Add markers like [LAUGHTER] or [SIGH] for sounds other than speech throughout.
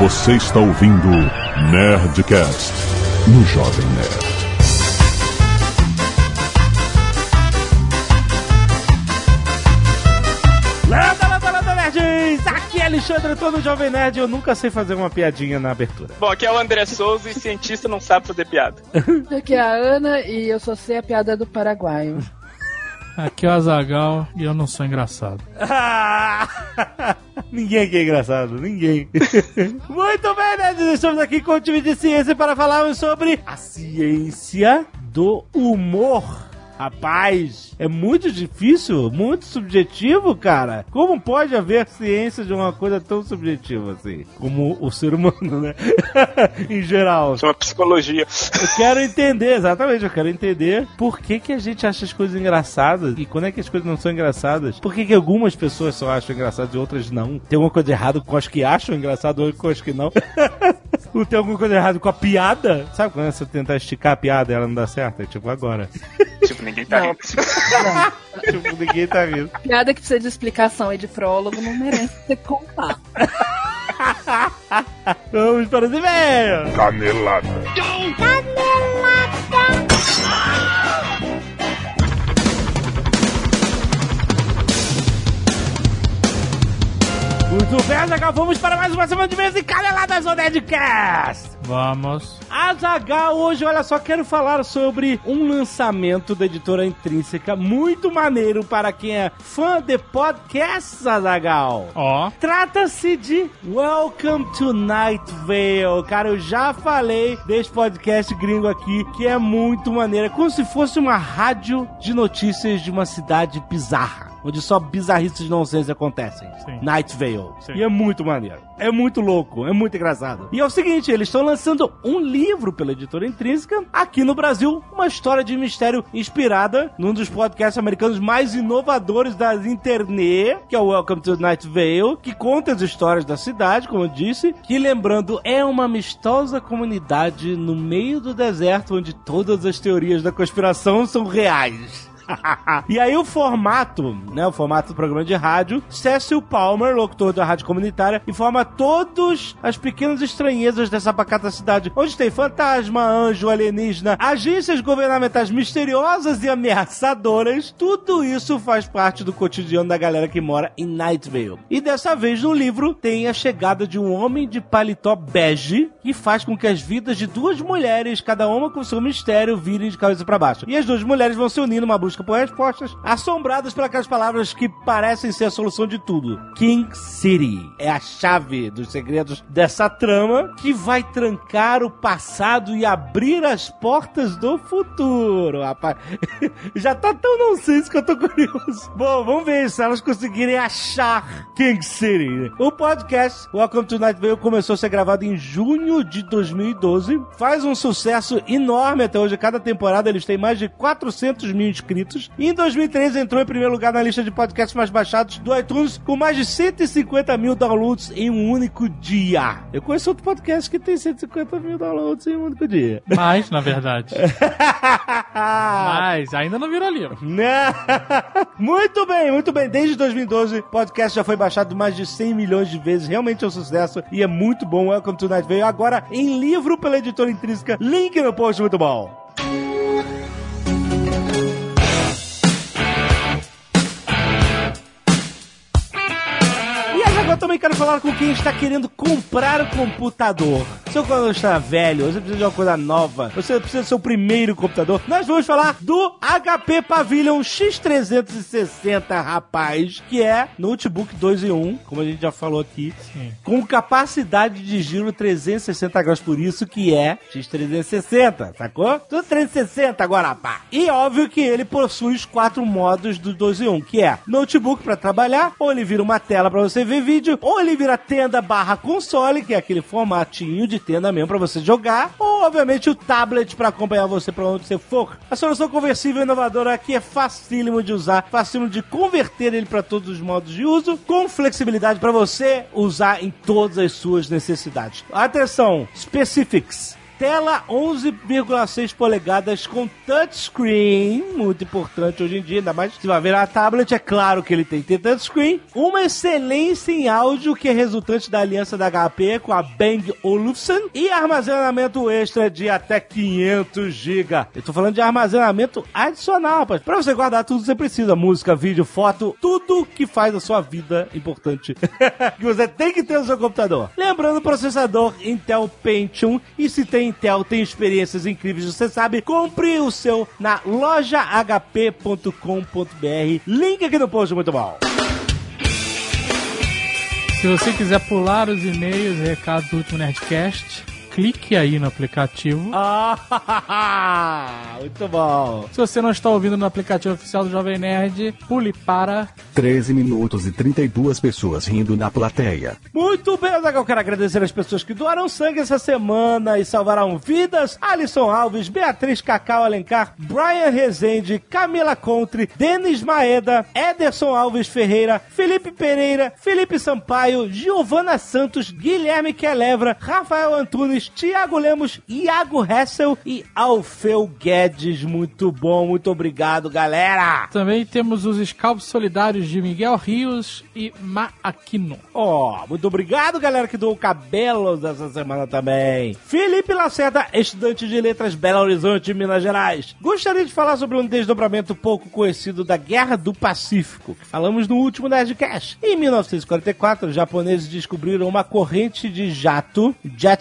Você está ouvindo Nerdcast no Jovem Nerd. Landa, landa, landa, nerds! Aqui é Alexandre, tô no Jovem Nerd eu nunca sei fazer uma piadinha na abertura. Bom, aqui é o André Souza e cientista não sabe fazer piada. Aqui é a Ana e eu só sei a piada do paraguaio. Aqui é o Azagal e eu não sou engraçado. [LAUGHS] ninguém aqui é engraçado, ninguém. [LAUGHS] Muito bem, nerds! Estamos aqui com o time de ciência para falarmos sobre a ciência do humor. Rapaz, é muito difícil, muito subjetivo, cara. Como pode haver ciência de uma coisa tão subjetiva assim? Como o ser humano, né? [LAUGHS] em geral. Chama psicologia. Eu quero entender, exatamente, eu quero entender por que, que a gente acha as coisas engraçadas e quando é que as coisas não são engraçadas. Por que, que algumas pessoas só acham engraçadas e outras não? Tem alguma coisa errada com as que acham engraçado ou com as que não? [LAUGHS] Ou tem alguma coisa errada com a piada? Sabe quando você tentar esticar a piada e ela não dá certo? É tipo agora. [LAUGHS] Tipo, ninguém tá Não, rindo. [LAUGHS] tipo, ninguém tá vindo. piada que precisa de explicação e de prólogo não merece ser contar. Vamos para os e-mails! Canelada. Muito bem, Azaghal, vamos para mais uma semana de mês e caneladas do Nerdcast! Vamos. Azaghal, hoje, olha só, quero falar sobre um lançamento da editora Intrínseca muito maneiro para quem é fã de podcasts, Azaghal. Ó. Trata-se de Welcome to Night Vale. Cara, eu já falei desse podcast gringo aqui, que é muito maneiro. É como se fosse uma rádio de notícias de uma cidade bizarra. Onde só bizarrices nonsense acontecem. Sim. Night Vale. Sim. E é muito maneiro. É muito louco, é muito engraçado. E é o seguinte, eles estão lançando um livro pela editora Intrínseca, aqui no Brasil, uma história de mistério inspirada num dos podcasts americanos mais inovadores das internet, que é o Welcome to Night Vale, que conta as histórias da cidade, como eu disse, que lembrando, é uma amistosa comunidade no meio do deserto onde todas as teorias da conspiração são reais. [LAUGHS] e aí o formato, né, o formato do programa de rádio, Cecil Palmer, locutor da rádio comunitária, informa todas as pequenas estranhezas dessa pacata cidade, onde tem fantasma, anjo, alienígena, agências governamentais misteriosas e ameaçadoras. Tudo isso faz parte do cotidiano da galera que mora em Night Vale. E dessa vez no livro tem a chegada de um homem de paletó bege que faz com que as vidas de duas mulheres, cada uma com seu mistério, virem de cabeça para baixo. E as duas mulheres vão se unir numa busca por respostas, assombradas por aquelas palavras que parecem ser a solução de tudo. King City é a chave dos segredos dessa trama que vai trancar o passado e abrir as portas do futuro, rapaz. [LAUGHS] Já tá tão nonsense que eu tô curioso. Bom, vamos ver se elas conseguirem achar King City. O podcast Welcome to Night Vale começou a ser gravado em junho de 2012. Faz um sucesso enorme até hoje. Cada temporada eles têm mais de 400 mil inscritos. E em 2013 entrou em primeiro lugar na lista de podcasts mais baixados do iTunes com mais de 150 mil downloads em um único dia. Eu conheço outro podcast que tem 150 mil downloads em um único dia. Mais, na verdade. [LAUGHS] Mas ainda não virou livro. Né? [LAUGHS] muito bem, muito bem. Desde 2012, o podcast já foi baixado mais de 100 milhões de vezes. Realmente é um sucesso e é muito bom. Welcome to Night Vale. Agora em livro pela editora intrínseca. Link no post, muito bom. Também quero falar com quem está querendo comprar o computador. Seu computador está velho, você precisa de uma coisa nova, você precisa do seu primeiro computador. Nós vamos falar do HP Pavilion X360, rapaz, que é notebook 2 em 1, como a gente já falou aqui, Sim. com capacidade de giro 360 graus, por isso que é X360, sacou? Tudo 360 agora, pá. E óbvio que ele possui os quatro modos do 2 em 1, que é notebook para trabalhar, ou ele vira uma tela para você ver vídeo, ou ele vira tenda barra console, que é aquele formatinho de tenda mesmo para você jogar, ou obviamente o tablet para acompanhar você para onde você for. A solução conversível inovadora aqui é facílimo de usar, facílimo de converter ele para todos os modos de uso, com flexibilidade para você usar em todas as suas necessidades. Atenção, specifics. Tela 11,6 polegadas com touchscreen, muito importante hoje em dia, ainda mais se vai virar tablet, é claro que ele tem que ter touchscreen. Uma excelência em áudio que é resultante da aliança da HP com a Bang Olufsen e armazenamento extra de até 500 GB. Eu tô falando de armazenamento adicional, rapaz, pra você guardar tudo que você precisa, música, vídeo, foto, tudo que faz a sua vida importante. que [LAUGHS] você tem que ter no seu computador. Lembrando processador Intel Pentium e se tem Intel, tem experiências incríveis, você sabe, compre o seu na lojahp.com.br. Link aqui no post, muito bom. Se você quiser pular os e-mails recados do último Nerdcast, clique aí no aplicativo. Ah, [LAUGHS] muito bom. Se você não está ouvindo no aplicativo oficial do Jovem Nerd, pule para 13 minutos e 32 pessoas rindo na plateia. Muito bem, eu quero agradecer as pessoas que doaram sangue essa semana e salvaram vidas. Alisson Alves, Beatriz Cacau Alencar, Brian Rezende, Camila Contre, Denis Maeda, Ederson Alves Ferreira, Felipe Pereira, Felipe Sampaio, Giovana Santos, Guilherme Quelevra, Rafael Antunes, Tiago Lemos, Iago Hessel e Alfeu Guedes. Muito bom, muito obrigado, galera. Também temos os scalps solidários de Miguel Rios e Ma Aquino. Ó, muito obrigado, galera, que doou cabelos essa semana também. Felipe Lacerda, estudante de letras Belo Horizonte, Minas Gerais. Gostaria de falar sobre um desdobramento pouco conhecido da Guerra do Pacífico, que falamos no último Nerdcast. Em 1944, os japoneses descobriram uma corrente de jato, jet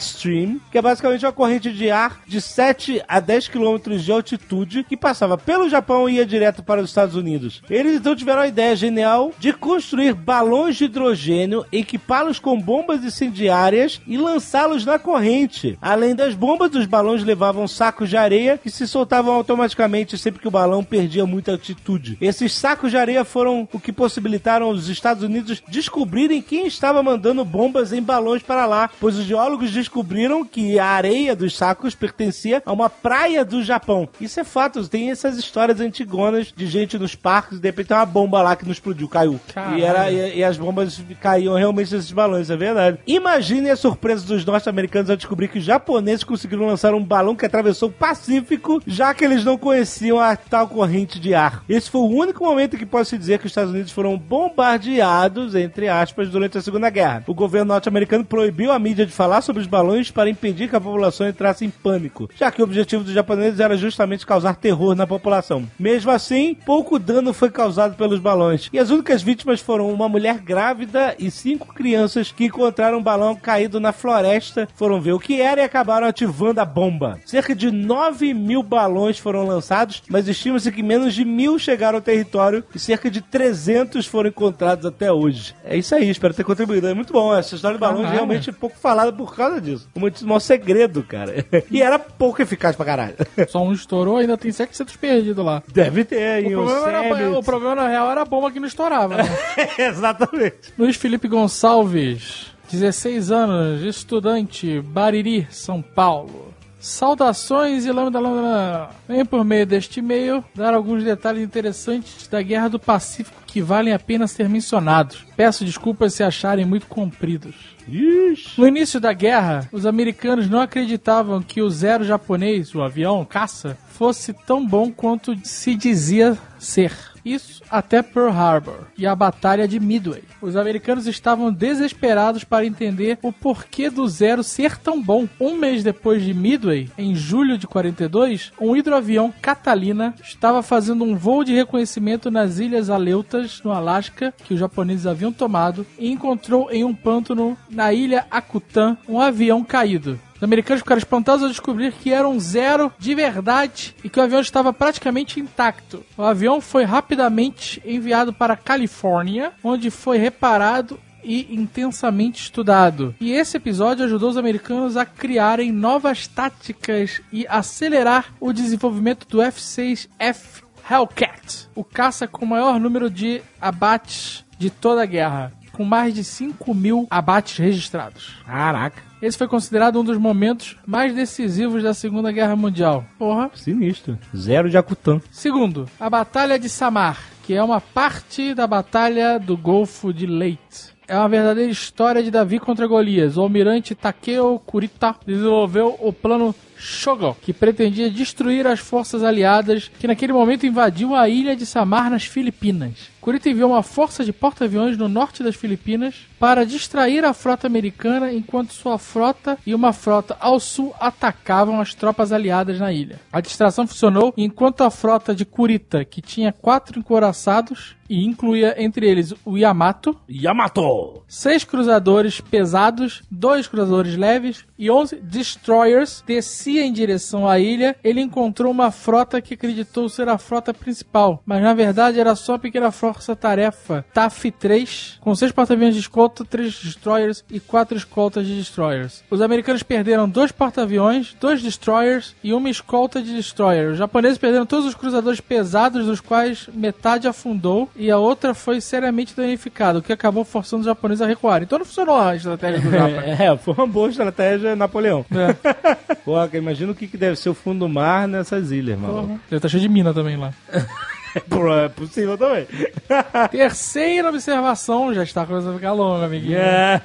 que é basicamente uma corrente de ar de 7 a 10 quilômetros de altitude que passava pelo Japão e ia direto para os Estados Unidos. Eles então tiveram a ideia genial de construir balões de hidrogênio, equipá-los com bombas incendiárias e lançá-los na corrente. Além das bombas, os balões levavam sacos de areia que se soltavam automaticamente sempre que o balão perdia muita altitude. Esses sacos de areia foram o que possibilitaram os Estados Unidos descobrirem quem estava mandando bombas em balões para lá, pois os geólogos descobriram que a areia dos sacos pertencia a uma praia do Japão. Isso é fato, tem essas histórias antigonas de gente nos parques, de repente tem uma bomba lá que não explodiu, caiu. Caralho. E, era, e, e as bombas caíam realmente nesses balões, é verdade. Imagine a surpresa dos norte-americanos ao descobrir que os japoneses conseguiram lançar um balão que atravessou o Pacífico, já que eles não conheciam a tal corrente de ar. Esse foi o único momento em que pode-se dizer que os Estados Unidos foram bombardeados, entre aspas, durante a Segunda Guerra. O governo norte-americano proibiu a mídia de falar sobre os balões para impedir que a população entrasse em pânico, já que o objetivo dos japoneses era justamente causar terror na população. Mesmo assim, pouco dano foi causado pelos balões. E as únicas vítimas foram uma mulher grávida e cinco crianças que encontraram um balão caído na floresta, foram ver o que era e acabaram ativando a bomba. Cerca de 9 mil balões foram lançados, mas estima-se que menos de mil chegaram ao território e cerca de 300 foram encontrados até hoje. É isso aí, espero ter contribuído. É muito bom, essa história de balões realmente é pouco falada por causa disso. Um maior segredo, cara. [LAUGHS] E era pouco eficaz pra caralho. Só um estourou, ainda tem 700 perdidos lá. Deve ter, O hein? problema, era, o problema, na real, era a bomba que não estourava. Né? [LAUGHS] Exatamente. Luiz Felipe Gonçalves, 16 anos, estudante, Bariri, São Paulo. Saudações e lambda lambda. lambda. Venho por meio deste e-mail dar alguns detalhes interessantes da Guerra do Pacífico que valem a pena ser mencionados. Peço desculpas se acharem muito compridos. Ixi. No início da guerra, os americanos não acreditavam que o Zero japonês, o avião caça, fosse tão bom quanto se dizia ser. Isso até Pearl Harbor e a Batalha de Midway. Os americanos estavam desesperados para entender o porquê do Zero ser tão bom. Um mês depois de Midway, em julho de 42, um hidroavião Catalina estava fazendo um voo de reconhecimento nas Ilhas Aleutas, no Alasca, que os japoneses haviam tomado, e encontrou em um pântano na ilha Akutan um avião caído. Os americanos ficaram espantados ao descobrir que era um zero de verdade e que o avião estava praticamente intacto. O avião foi rapidamente enviado para a Califórnia, onde foi reparado e intensamente estudado. E esse episódio ajudou os americanos a criarem novas táticas e acelerar o desenvolvimento do F-6F Hellcat, o caça com o maior número de abates de toda a guerra, com mais de 5 mil abates registrados. Caraca. Esse foi considerado um dos momentos mais decisivos da Segunda Guerra Mundial. Porra. Sinistro. Zero de Akutan. Segundo, a Batalha de Samar, que é uma parte da Batalha do Golfo de Leyte. é uma verdadeira história de Davi contra Golias. O almirante Takeo Kurita desenvolveu o plano Shogo, que pretendia destruir as forças aliadas que naquele momento invadiam a ilha de Samar nas Filipinas. Kurita enviou uma força de porta-aviões no norte das Filipinas para distrair a frota americana enquanto sua frota e uma frota ao sul atacavam as tropas aliadas na ilha. A distração funcionou enquanto a frota de Kurita, que tinha quatro encoraçados e incluía entre eles o Yamato, Yamato! seis cruzadores pesados, dois cruzadores leves e 11 destroyers, descia em direção à ilha. Ele encontrou uma frota que acreditou ser a frota principal, mas na verdade era só a pequena força-tarefa TAF 3, com seis porta-aviões de escolta, três destroyers e quatro escoltas de destroyers. Os americanos perderam dois porta-aviões, dois destroyers e uma escolta de destroyer. Os japoneses perderam todos os cruzadores pesados, dos quais metade afundou e a outra foi seriamente danificada, o que acabou forçando os japoneses a recuar. Então não funcionou a estratégia do [LAUGHS] Japão. É, foi uma boa estratégia Napoleão. É. [LAUGHS] Pô, imagina o que, que deve ser o fundo do mar nessas ilhas, mano. Ele tá cheio de mina também lá. [LAUGHS] É possível também. [LAUGHS] Terceira observação, já está começando a ficar longa, amiguinho. É.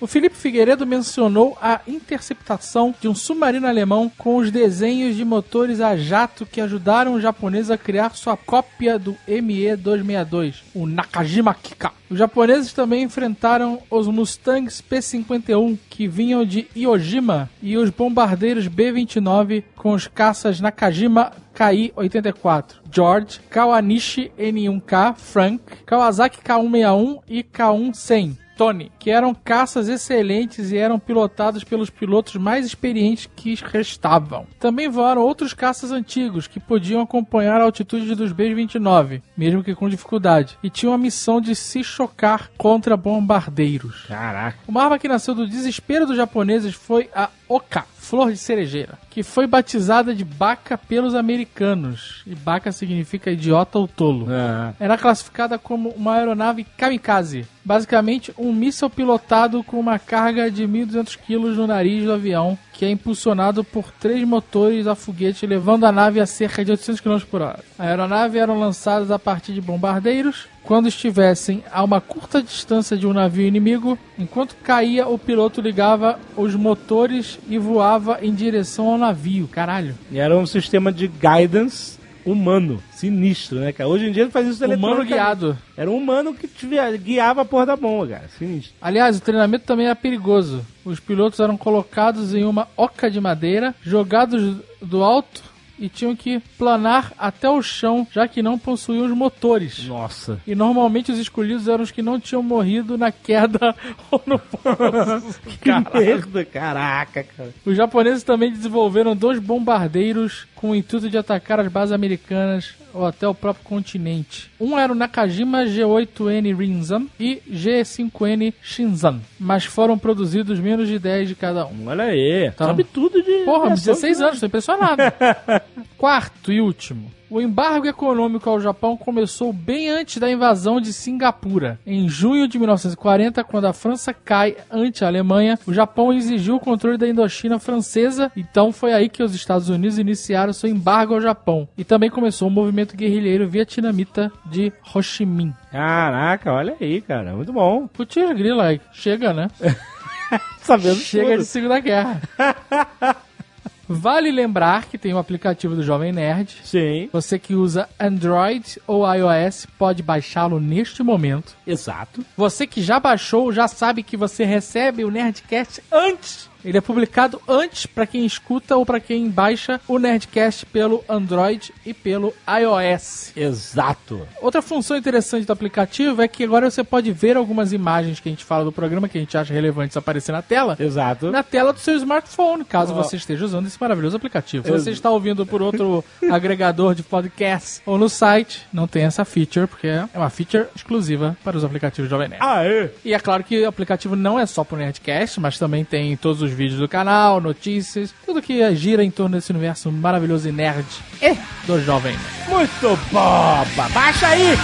O Felipe Figueiredo mencionou a interceptação de um submarino alemão com os desenhos de motores a jato que ajudaram os japoneses a criar sua cópia do ME-262, o Nakajima Kika. Os japoneses também enfrentaram os Mustangs P-51 que vinham de Iojima e os bombardeiros B-29 com os caças Nakajima KI-84, George, Kawanishi N1K, Frank, Kawasaki K161 e K1-100. Tony, que eram caças excelentes e eram pilotados pelos pilotos mais experientes que restavam. Também voaram outros caças antigos que podiam acompanhar a altitude dos B-29, mesmo que com dificuldade, e tinham a missão de se chocar contra bombardeiros. Caraca. Uma arma que nasceu do desespero dos japoneses foi a Oka, flor de cerejeira, que foi batizada de Baka pelos americanos. E Baka significa idiota ou tolo. É. Era classificada como uma aeronave kamikaze, basicamente um míssil pilotado com uma carga de 1.200 kg no nariz do avião, que é impulsionado por três motores a foguete, levando a nave a cerca de 800 km por hora. A aeronave eram lançadas a partir de bombardeiros, quando estivessem a uma curta distância de um navio inimigo, enquanto caía, o piloto ligava os motores e voava em direção ao navio. Caralho. E era um sistema de guidance humano. Sinistro, né, cara? Hoje em dia ele faz isso Humano guiado. Era um humano que guiava a porra da bomba, cara. Sinistro. Aliás, o treinamento também é perigoso. Os pilotos eram colocados em uma oca de madeira, jogados do alto e tinham que planar até o chão, já que não possuíam os motores. Nossa. E normalmente os escolhidos eram os que não tinham morrido na queda [LAUGHS] ou no pouso. Que merda, caraca, cara. Os japoneses também desenvolveram dois bombardeiros com o intuito de atacar as bases americanas ou até o próprio continente. Um era o Nakajima G8N Rinzan e G5N Shinzan, mas foram produzidos menos de 10 de cada um. Olha aí. Tá. Sabe tudo de. Porra, aviação, 16 né? anos, tô impressionado. [LAUGHS] Quarto e último. O embargo econômico ao Japão começou bem antes da invasão de Singapura. Em junho de 1940, quando a França cai ante a Alemanha, o Japão exigiu o controle da Indochina francesa, então foi aí que os Estados Unidos iniciaram seu embargo ao Japão. E também começou o movimento guerrilheiro vietnamita de Ho Chi Minh. Caraca, olha aí, cara. Muito bom. Putz, grila, aí. chega, né? [LAUGHS] Sabendo Chega tudo. de Segunda Guerra. [LAUGHS] Vale lembrar que tem o aplicativo do Jovem Nerd. Sim. Você que usa Android ou iOS pode baixá-lo neste momento. Exato. Você que já baixou já sabe que você recebe o Nerdcast antes. Ele é publicado antes para quem escuta ou para quem baixa o Nerdcast pelo Android e pelo iOS. Exato. Outra função interessante do aplicativo é que agora você pode ver algumas imagens que a gente fala do programa que a gente acha relevantes aparecer na tela. Exato. Na tela do seu smartphone, caso Ó. você esteja usando esse maravilhoso aplicativo. Se você está ouvindo por outro [LAUGHS] agregador de podcast ou no site, não tem essa feature, porque é uma feature exclusiva para os aplicativos Jovem Nerd. Aê! E é claro que o aplicativo não é só pro Nerdcast, mas também tem todos os vídeos do canal, notícias, tudo que gira em torno desse universo maravilhoso e nerd e do Jovem. Muito bom! Baixa aí!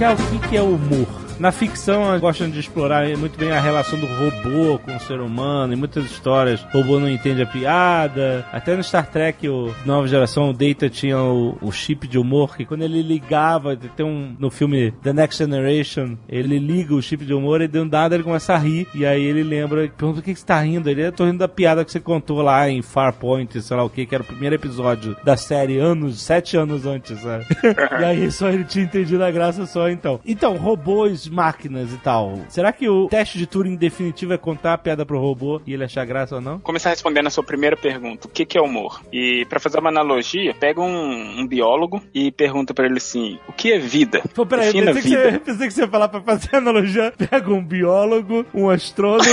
explicar o que, que é humor. Na ficção, gostam de explorar muito bem a relação do robô com o ser humano. Em muitas histórias, o robô não entende a piada. Até no Star Trek, o Nova Geração, o Data tinha o, o chip de humor, que quando ele ligava, tem um, no filme The Next Generation, ele liga o chip de humor e de um dado ele começa a rir. E aí ele lembra, pergunta o que, que você tá rindo? Ele, eu tô rindo da piada que você contou lá em Farpoint, sei lá o que, que era o primeiro episódio da série, anos, sete anos antes, sabe? [LAUGHS] e aí só ele tinha entendido a graça só então. Então, robôs, máquinas e tal. Será que o teste de Turing definitivo é contar a piada pro robô e ele achar graça ou não? Começar respondendo a sua primeira pergunta, o que, que é humor? E pra fazer uma analogia, pega um, um biólogo e pergunta pra ele assim, o que é vida? Pô, peraí, Defina pensei que, vida. você, [LAUGHS] pensei que você ia falar pra fazer analogia. Pega um biólogo, um astrônomo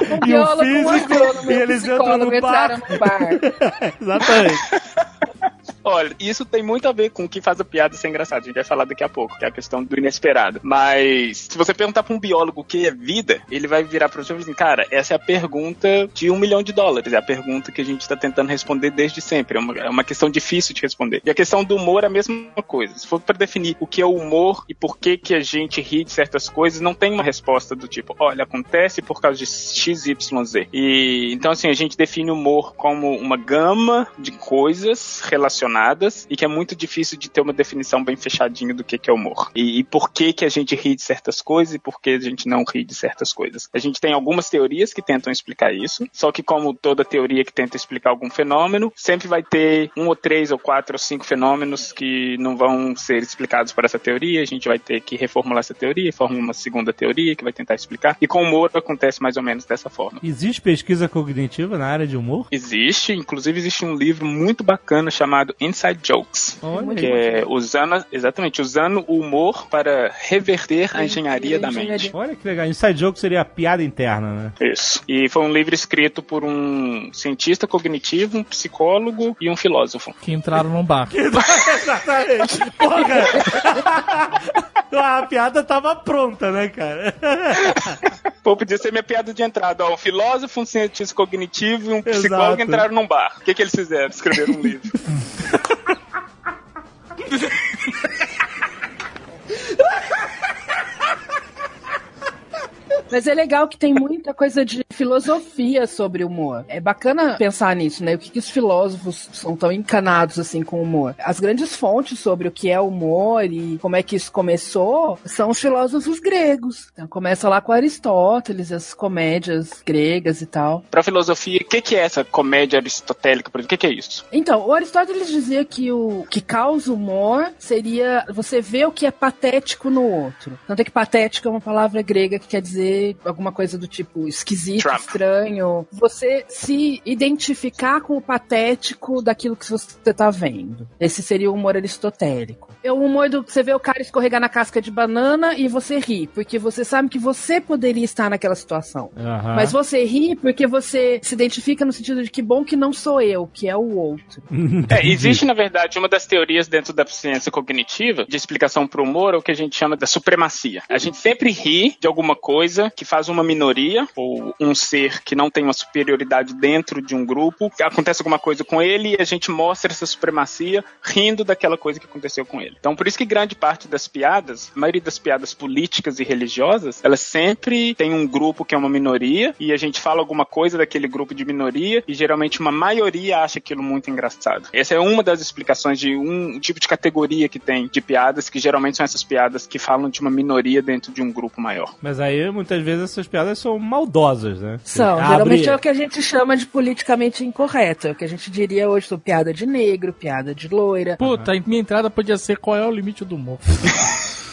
Um [LAUGHS] e um biólogo, um físico astrônomo e um eles entram no entraram bar. no bar. [LAUGHS] Exatamente. Olha, isso tem muito a ver com o que faz a piada ser engraçada. A gente vai falar daqui a pouco, que é a questão do inesperado. Mas, se você perguntar pra um biólogo o que é vida, ele vai virar pra você e assim, cara, essa é a pergunta de um milhão de dólares. É a pergunta que a gente tá tentando responder desde sempre. É uma, é uma questão difícil de responder. E a questão do humor é a mesma coisa. Se for pra definir o que é o humor e por que que a gente ri de certas coisas, não tem uma resposta do tipo, olha, acontece por causa de X, Y, Z. E, então, assim, a gente define o humor como uma gama de coisas relacionadas e que é muito difícil de ter uma definição bem fechadinha do que, que é humor. E, e por que, que a gente ri de certas coisas e por que a gente não ri de certas coisas. A gente tem algumas teorias que tentam explicar isso, só que como toda teoria que tenta explicar algum fenômeno, sempre vai ter um ou três ou quatro ou cinco fenômenos que não vão ser explicados por essa teoria, a gente vai ter que reformular essa teoria, formar uma segunda teoria que vai tentar explicar. E com o humor acontece mais ou menos dessa forma. Existe pesquisa cognitiva na área de humor? Existe, inclusive existe um livro muito bacana chamado Inside Jokes. Olha Que é usando, exatamente, usando o humor para reverter a engenharia da mente. Olha que legal. Inside Joke seria a piada interna, né? Isso. E foi um livro escrito por um cientista cognitivo, um psicólogo e um filósofo. Que entraram num bar. [LAUGHS] Exatamente. Porra! [LAUGHS] [LAUGHS] a piada tava pronta, né, cara? [LAUGHS] Pô, podia ser minha piada de entrada. Ó, um filósofo, um cientista cognitivo e um Exato. psicólogo entraram num bar. O que, que eles fizeram? Escreveram um livro. [LAUGHS] Mas é legal que tem muita coisa de filosofia sobre o humor. É bacana pensar nisso, né? O que, que os filósofos são tão encanados assim com o humor? As grandes fontes sobre o que é humor e como é que isso começou são os filósofos gregos. Então, começa lá com Aristóteles, as comédias gregas e tal. Pra filosofia, o que, que é essa comédia aristotélica? por exemplo? O que, que é isso? Então, o Aristóteles dizia que o que causa humor seria você ver o que é patético no outro. Tanto é que patético é uma palavra grega que quer dizer alguma coisa do tipo esquisito, Trump. estranho. Você se identificar com o patético daquilo que você tá vendo. Esse seria o humor aristotélico. É o humor do você vê o cara escorregar na casca de banana e você ri, porque você sabe que você poderia estar naquela situação. Mas você ri porque você se identifica no sentido de que bom que não sou eu, que é o outro. [LAUGHS] É, existe, na verdade, uma das teorias dentro da ciência cognitiva de explicação para o humor, é o que a gente chama da supremacia. A gente sempre ri de alguma coisa que faz uma minoria, ou um ser que não tem uma superioridade dentro de um grupo, acontece alguma coisa com ele e a gente mostra essa supremacia rindo daquela coisa que aconteceu com ele. Então, por isso que grande parte das piadas, a maioria das piadas políticas e religiosas, elas sempre tem um grupo que é uma minoria e a gente fala alguma coisa daquele grupo de minoria e geralmente uma maioria acha aquilo muito engraçado. Essa é uma das explicações de um tipo de categoria que tem de piadas, que geralmente são essas piadas que falam de uma minoria dentro de um grupo maior. Mas aí, muitas vezes, essas piadas são maldosas, né? São, Abre- geralmente é o que a gente chama de politicamente incorreto. É o que a gente diria hoje sobre piada de negro, piada de loira. Puta, a minha entrada podia ser qual é o limite do humor. [LAUGHS]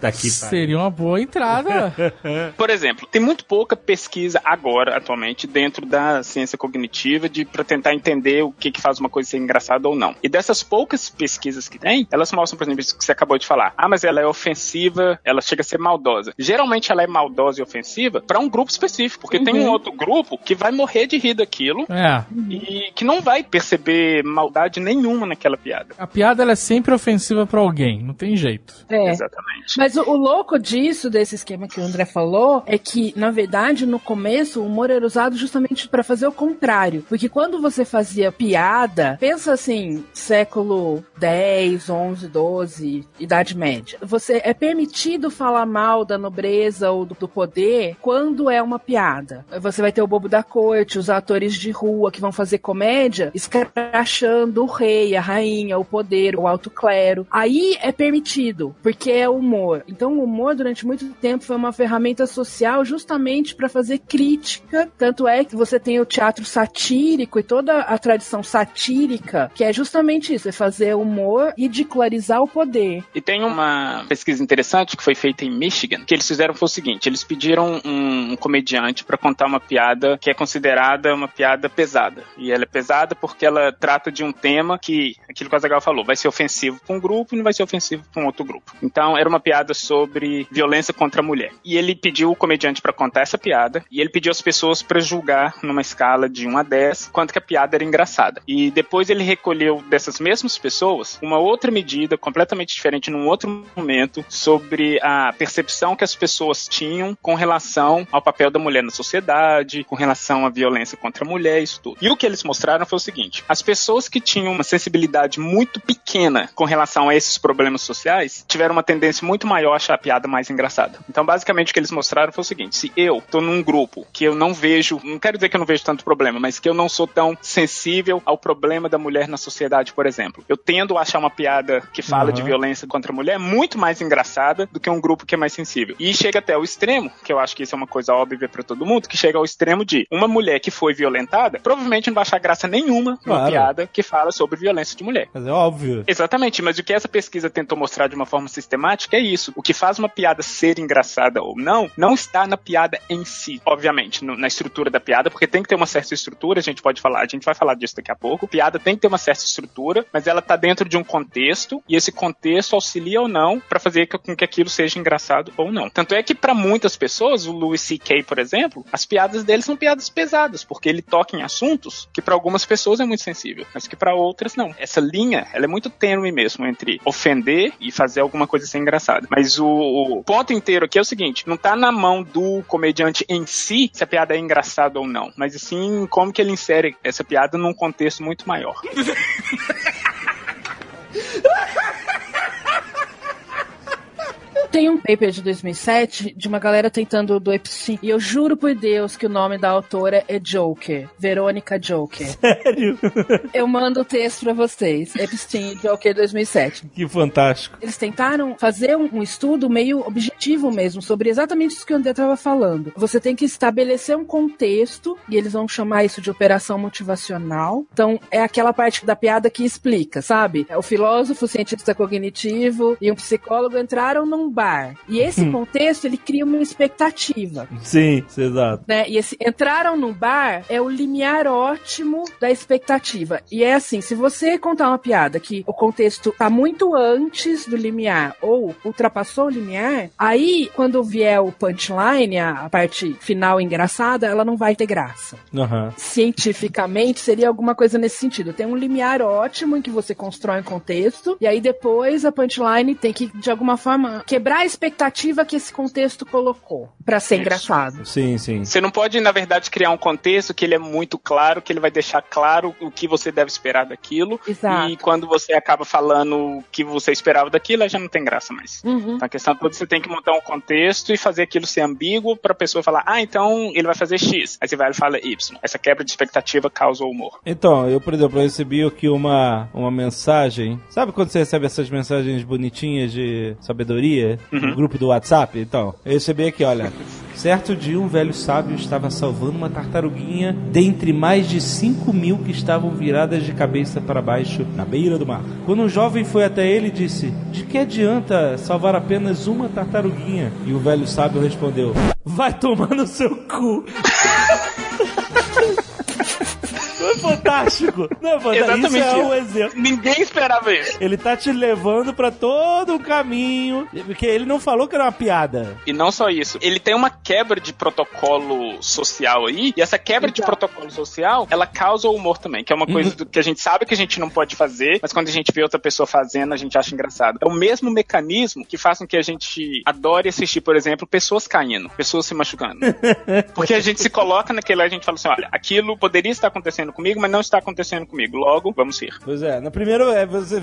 Daqui, Seria uma boa entrada. [LAUGHS] Por exemplo, tem muito pouca pesquisa agora, atualmente, dentro da ciência cognitiva de para tentar entender o que, que faz uma coisa ser engraçada ou não. E dessas poucas pesquisas que tem, elas mostram, por exemplo, isso que você acabou de falar. Ah, mas ela é ofensiva, ela chega a ser maldosa. Geralmente ela é maldosa e ofensiva para um grupo específico, porque tem um outro grupo que vai morrer de rir daquilo É. e que não vai perceber maldade nenhuma naquela piada. A piada ela é sempre ofensiva pra alguém, não tem jeito. É. Exatamente. Mas Mas o, o louco disso, desse esquema que o André falou, é que, na verdade, no começo, o humor era usado justamente para fazer o contrário. Porque quando você fazia piada, pensa assim, século 10, 11, 12, Idade Média. Você é permitido falar mal da nobreza ou do, do poder quando é uma piada. Você vai ter o bobo da corte, os atores de rua que vão fazer comédia, escrachando o rei, a rainha, o poder, o alto clero. Aí é permitido, porque é humor. Então o humor durante muito tempo foi uma ferramenta social justamente para fazer crítica. Tanto é que você tem o teatro satírico e toda a tradição satírica, que é justamente isso, é fazer humor e ridicularizar o poder. E tem uma pesquisa interessante que foi feita em Michigan, que eles fizeram foi o seguinte, eles pediram um, comediante para contar uma piada que é considerada uma piada pesada. E ela é pesada porque ela trata de um tema que, aquilo que o Azaghal falou, vai ser ofensivo para um grupo e não vai ser ofensivo para um outro grupo. Então, era uma piada sobre violência contra a mulher. E ele pediu o comediante para contar essa piada e ele pediu as pessoas para julgar numa escala de 1 a 10 quanto que a piada era engraçada. E depois ele recolheu dessas mesmas pessoas uma outra medida completamente diferente num outro momento sobre a percepção que as pessoas tinham com relação ao papel da mulher na sociedade, com relação à violência contra a mulher, isso tudo. E o que eles mostraram foi o seguinte: as pessoas que tinham uma sensibilidade muito pequena com relação a esses problemas sociais tiveram uma tendência muito maior a achar a piada mais engraçada. Então, basicamente, o que eles mostraram foi o seguinte: se eu tô num grupo que eu não vejo, não quero dizer que eu não vejo tanto problema, mas que eu não sou tão sensível ao problema da mulher na sociedade, por exemplo, eu tendo a achar uma piada que fala uhum. de violência contra a mulher muito mais engraçada do que um grupo que é mais sensível. E chega até o extremo, que eu acho que isso é uma coisa óbvia para todo mundo, que chega ao extremo de uma mulher que foi violentada, provavelmente não vai achar graça nenhuma claro. numa piada que fala sobre violência de mulher. Mas é óbvio. Exatamente, mas o que essa pesquisa tentou mostrar de uma forma sistemática é isso. O que faz uma piada ser engraçada ou não, não está na piada em si, obviamente, no, na estrutura da piada, porque tem que ter uma certa estrutura, a gente pode falar, a gente vai falar disso daqui a pouco. Piada tem que ter uma certa estrutura, mas ela tá dentro de um contexto e esse contexto auxilia ou não para fazer com que aquilo seja engraçado ou não. Tanto é que para muitas pessoas, o Louis C.K., por exemplo, as piadas dele são piadas pesadas, porque ele toca em assuntos que para algumas pessoas é muito sensível, mas que para outras não. Essa linha, ela é muito tênue mesmo entre ofender e fazer alguma coisa ser engraçada. O, o ponto inteiro aqui é o seguinte, não tá na mão do comediante em si se a piada é engraçada ou não, mas sim como que ele insere essa piada num contexto muito maior. [LAUGHS] Tem um paper de 2007 de uma galera tentando do Epstein. E eu juro por Deus que o nome da autora é Joker. Verônica Joker. [LAUGHS] Sério? Eu mando o texto pra vocês. Epstein Joker 2007. Que fantástico. Eles tentaram fazer um, estudo meio objetivo mesmo sobre exatamente isso que o André estava falando. Você tem que estabelecer um contexto e eles vão chamar isso de operação motivacional. Então, é aquela parte da piada que explica, sabe? É o filósofo, o cientista cognitivo e um psicólogo entraram num bar. E esse hum. contexto, ele cria uma expectativa. Sim, exato. Né? E esse entraram no bar é o limiar ótimo da expectativa. E é assim, se você contar uma piada que o contexto tá muito antes do limiar ou ultrapassou o limiar, aí quando vier o punchline, a parte final engraçada, ela não vai ter graça. Uhum. Cientificamente seria alguma coisa nesse sentido. Tem um limiar ótimo em que você constrói um contexto e aí depois a punchline tem que de alguma forma quebrar quebrar a expectativa que esse contexto colocou para ser Isso. engraçado. Sim, sim. Você não pode, na verdade, criar um contexto que ele é muito claro, que ele vai deixar claro o que você deve esperar daquilo. Exato. E quando você acaba falando o que você esperava daquilo, aí já não tem graça mais. Uhum. Então a questão toda você tem que montar um contexto e fazer aquilo ser ambíguo para a pessoa falar, ah, então ele vai fazer X. Aí você vai e fala Y. Essa quebra de expectativa causa o humor. Então, eu, por exemplo, eu recebi aqui uma, uma mensagem. Sabe quando você recebe essas mensagens bonitinhas de sabedoria? Uhum. no grupo do WhatsApp. Então, eu recebi aqui, olha. Certo dia, um velho sábio estava salvando uma tartaruguinha dentre mais de 5 mil que estavam viradas de cabeça para baixo na beira do mar. Quando um jovem foi até ele, disse: De que adianta salvar apenas uma tartaruguinha? E o velho sábio respondeu: Vai tomar no seu cu. [LAUGHS] fantástico. Não é fantástico. Exatamente Isso é um exemplo. Ninguém esperava isso. Ele tá te levando pra todo o caminho. Porque ele não falou que era uma piada. E não só isso, ele tem uma quebra de protocolo social aí, e essa quebra de protocolo social, ela causa o humor também, que é uma coisa do- que a gente sabe que a gente não pode fazer, mas quando a gente vê outra pessoa fazendo, a gente acha engraçado. É o mesmo mecanismo que faz com que a gente adore assistir, por exemplo, pessoas caindo, pessoas se machucando. [LAUGHS] Porque a gente se coloca naquele, a gente fala assim, olha, aquilo poderia estar acontecendo comigo, mas não está acontecendo comigo. Logo, vamos rir. Pois é, na primeira é você,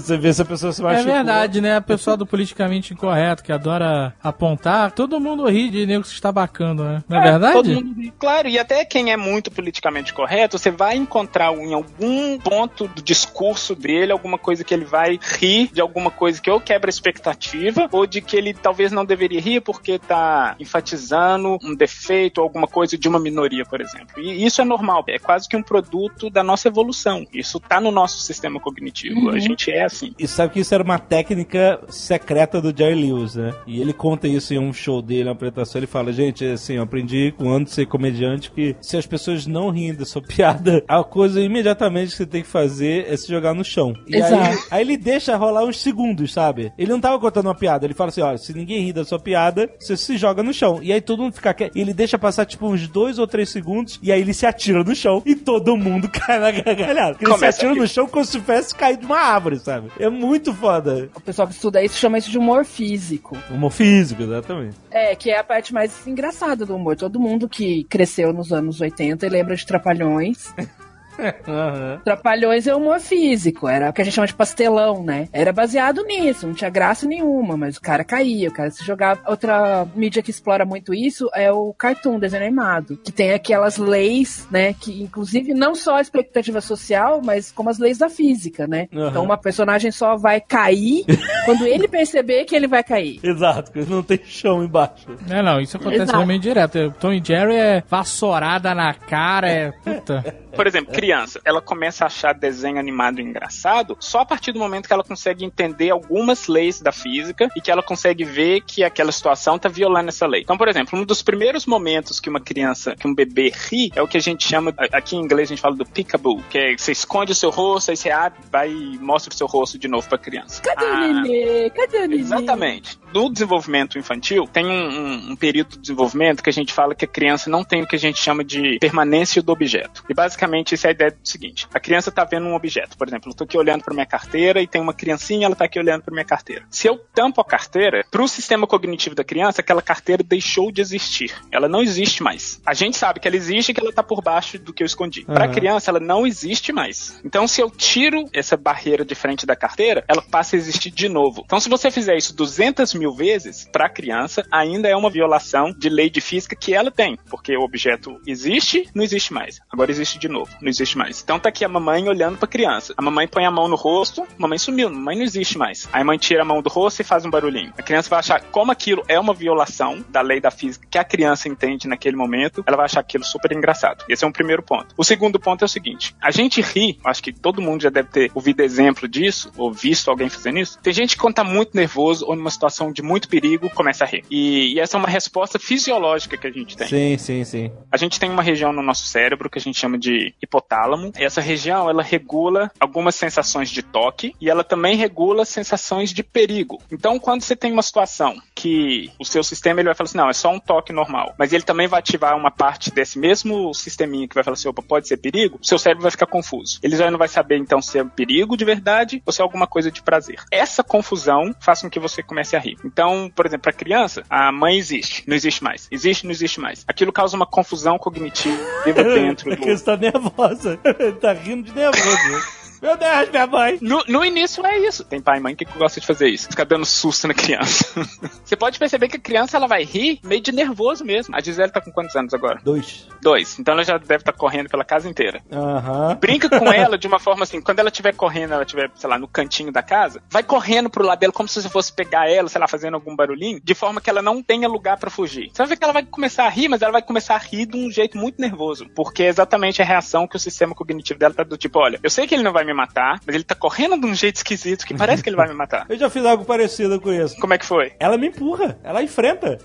você vê se a pessoa se É machucou. verdade, né? A pessoa do politicamente incorreto que adora apontar, todo mundo ri de nego se estabacando, né? Não é, verdade? Todo mundo ri. Claro, e até quem é muito politicamente correto, você vai encontrar em algum ponto do discurso dele alguma coisa que ele vai rir de alguma coisa que ou quebra a expectativa, ou de que ele talvez não deveria rir porque tá enfatizando um defeito ou alguma coisa de uma minoria, por exemplo. E isso é normal, é quase que um produto da nossa evolução. Isso tá no nosso sistema cognitivo. A gente é assim. E sabe que isso era uma técnica secreta do Jerry Lewis, né? E ele conta isso em um show dele, uma apresentação. Ele fala: Gente, assim, eu aprendi com anos de ser comediante que se as pessoas não riem da sua [LAUGHS] piada, a coisa imediatamente que você tem que fazer é se jogar no chão. E aí, Exato. aí ele deixa rolar uns segundos, sabe? Ele não tava contando uma piada. Ele fala assim: Olha, se ninguém ri da sua piada, você se joga no chão. E aí todo mundo fica quieto. E ele deixa passar tipo uns dois ou três segundos. E aí ele se atira no chão. E todo mundo [LAUGHS] cai na gargalhada. Ele se Começa a atira rir. no chão como se tivesse caído de uma árvore, sabe? É muito foda. O pessoal que estuda isso chama isso de humor físico. Humor físico, exatamente. É, que é a parte mais engraçada do humor. Todo mundo que cresceu nos anos 80 e lembra de Trapalhões. [LAUGHS] Aham. Trapalhões é humor físico, era o que a gente chama de pastelão, né? Era baseado nisso, não tinha graça nenhuma, mas o cara caía, o cara se jogava. Outra mídia que explora muito isso é o cartoon, desenho animado, que tem aquelas leis, né? Que inclusive não só a expectativa social, mas como as leis da física, né? Aham. Então uma personagem só vai cair [LAUGHS] quando ele perceber que ele vai cair. Exato, porque não tem chão embaixo. É, não, isso acontece Exato. realmente direto. Tom e Jerry é vassourada na cara, é puta. [LAUGHS] Por exemplo, criança, ela começa a achar desenho animado engraçado só a partir do momento que ela consegue entender algumas leis da física e que ela consegue ver que aquela situação tá violando essa lei. Então, por exemplo, um dos primeiros momentos que uma criança, que um bebê ri, é o que a gente chama, aqui em inglês a gente fala do peekaboo, que é você esconde o seu rosto, aí você abre, vai e mostra o seu rosto de novo pra criança. Cadê Ah, o nenê? Cadê o nenê? Exatamente. No desenvolvimento infantil, tem um, um- um período de desenvolvimento que a gente fala que a criança não tem o que a gente chama de permanência do objeto. E basicamente isso é a ideia do seguinte: a criança tá vendo um objeto. Por exemplo, eu tô aqui olhando para minha carteira e tem uma criancinha, ela tá aqui olhando para minha carteira. Se eu tampo a carteira, pro sistema cognitivo da criança, aquela carteira deixou de existir. Ela não existe mais. A gente sabe que ela existe e que ela tá por baixo do que eu escondi. Pra Aham. criança, ela não existe mais. Então, se eu tiro essa barreira de frente da carteira, ela passa a existir de novo. Então, se você fizer isso 200 mil vezes, pra criança, ainda é uma violação de lei de física que ela tem. Porque o objeto existe, não existe mais. Agora existe de novo, não existe mais. Então, tá aqui a mamãe olhando pra criança. A mamãe põe a mão no rosto, a mamãe sumiu, a mamãe não existe mais. Aí a mãe tira a mão do rosto e faz um barulhinho. A criança vai achar, como aquilo é uma violação da lei da física que a criança entende naquele momento, ela vai achar aquilo super engraçado. Esse é um primeiro ponto. O segundo ponto é o seguinte: a gente ri, acho que todo mundo já deve ter ouvido exemplo disso, ou visto alguém fazendo isso. Tem gente que quando tá muito nervoso ou numa situação de muito perigo, começa a rir. E, e essa é uma resposta fisiológica que a gente tem. Sim, sim, sim. A gente tem uma região no nosso cérebro que a gente chama de hipotálamo. Essa região, ela regula algumas sensações de toque e ela também regula sensações de perigo. Então, quando você tem uma situação que o seu sistema ele vai falar assim, não, é só um toque normal, mas ele também vai ativar uma parte desse mesmo sisteminha que vai falar assim, opa, pode ser perigo, seu cérebro vai ficar confuso. Ele já não vai saber então se é um perigo de verdade ou se é alguma coisa de prazer. Essa confusão faz com que você comece a rir. Então, por exemplo, para criança, a mãe existe, não existe mais. Existe, não existe mais. Aquilo causa uma confusão cognitiva [LAUGHS] dentro É do, que você tá nervosa. [LAUGHS] tá rindo de nervoso. Meu Deus, minha mãe. No, no início é isso. Tem pai e mãe que gosta de fazer isso. Ficar dando susto na criança. [LAUGHS] Você pode perceber que a criança ela vai rir meio de nervoso mesmo. A Gisele tá com quantos anos agora? Dois. Dois. Então ela já deve estar correndo pela casa inteira. Aham. Brinca com ela de uma forma assim, quando ela estiver correndo, ela estiver, sei lá, no cantinho da casa, vai correndo pro lado dela como se você fosse pegar ela, sei lá, fazendo algum barulhinho, de forma que ela não tenha lugar pra fugir. Você vai ver que ela vai começar a rir, mas ela vai começar a rir de um jeito muito nervoso, porque é exatamente a reação que o sistema cognitivo dela tá do tipo, olha, eu sei que ele não vai me me matar, mas ele tá correndo de um jeito esquisito que parece que ele vai me matar. [LAUGHS] Eu já fiz algo parecido com isso. Como é que foi? Ela me empurra, ela enfrenta.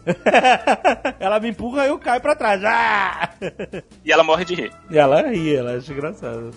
[LAUGHS] ela me empurra e eu caio pra trás. Ah! E ela morre de rir. E ela ri, ela acha engraçado.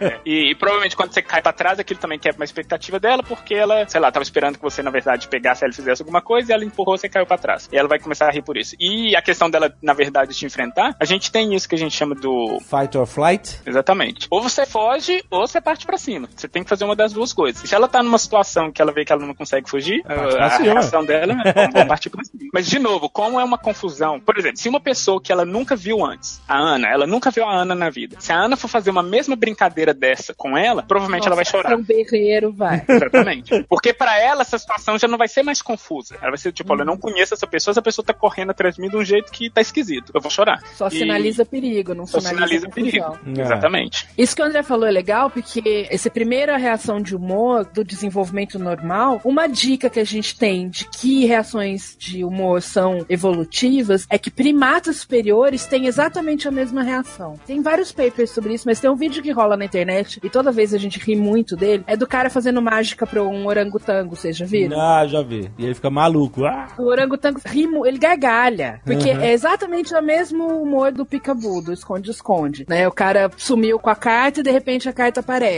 É. E, e provavelmente quando você cai pra trás, aquilo também quebra uma expectativa dela, porque ela, sei lá, tava esperando que você, na verdade, pegasse ela e fizesse alguma coisa, e ela empurrou, você caiu pra trás. E ela vai começar a rir por isso. E a questão dela, na verdade, te enfrentar, a gente tem isso que a gente chama do Fight or flight? Exatamente. Ou você foge, ou você parte pra cima. Você tem que fazer uma das duas coisas. Se ela tá numa situação que ela vê que ela não consegue fugir, Parte pra a cima. reação dela é vamos partir pra cima. Mas, de novo, como é uma confusão? Por exemplo, se uma pessoa que ela nunca viu antes, a Ana, ela nunca viu a Ana na vida. Se a Ana for fazer uma mesma brincadeira dessa com ela, provavelmente ela vai chorar. É um berreiro, vai. Exatamente. Porque pra ela essa situação já não vai ser mais confusa. Ela vai ser tipo, olha, eu não conheço essa pessoa, essa pessoa tá correndo atrás de mim de um jeito que tá esquisito. Eu vou chorar. Só E- sinaliza perigo, não Só sinaliza, sinaliza perigo. É. Exatamente. Isso que o André falou é legal, porque essa primeira reação de humor do desenvolvimento normal, uma dica que a gente tem de que reações de humor são evolutivas é que primatas superiores têm exatamente a mesma reação. Tem vários papers sobre isso, mas tem um vídeo que rola na internet e toda vez a gente ri muito dele, é do cara fazendo mágica pra um orangotango, vocês já viram? Ah, já vi. E ele fica maluco. Ah! O orangotango ri, mu- ele gargalha. Porque Uhum. é exatamente o mesmo humor do picabu, do esconde-esconde. Né? O cara sumiu com a carta e de repente a carta aparece.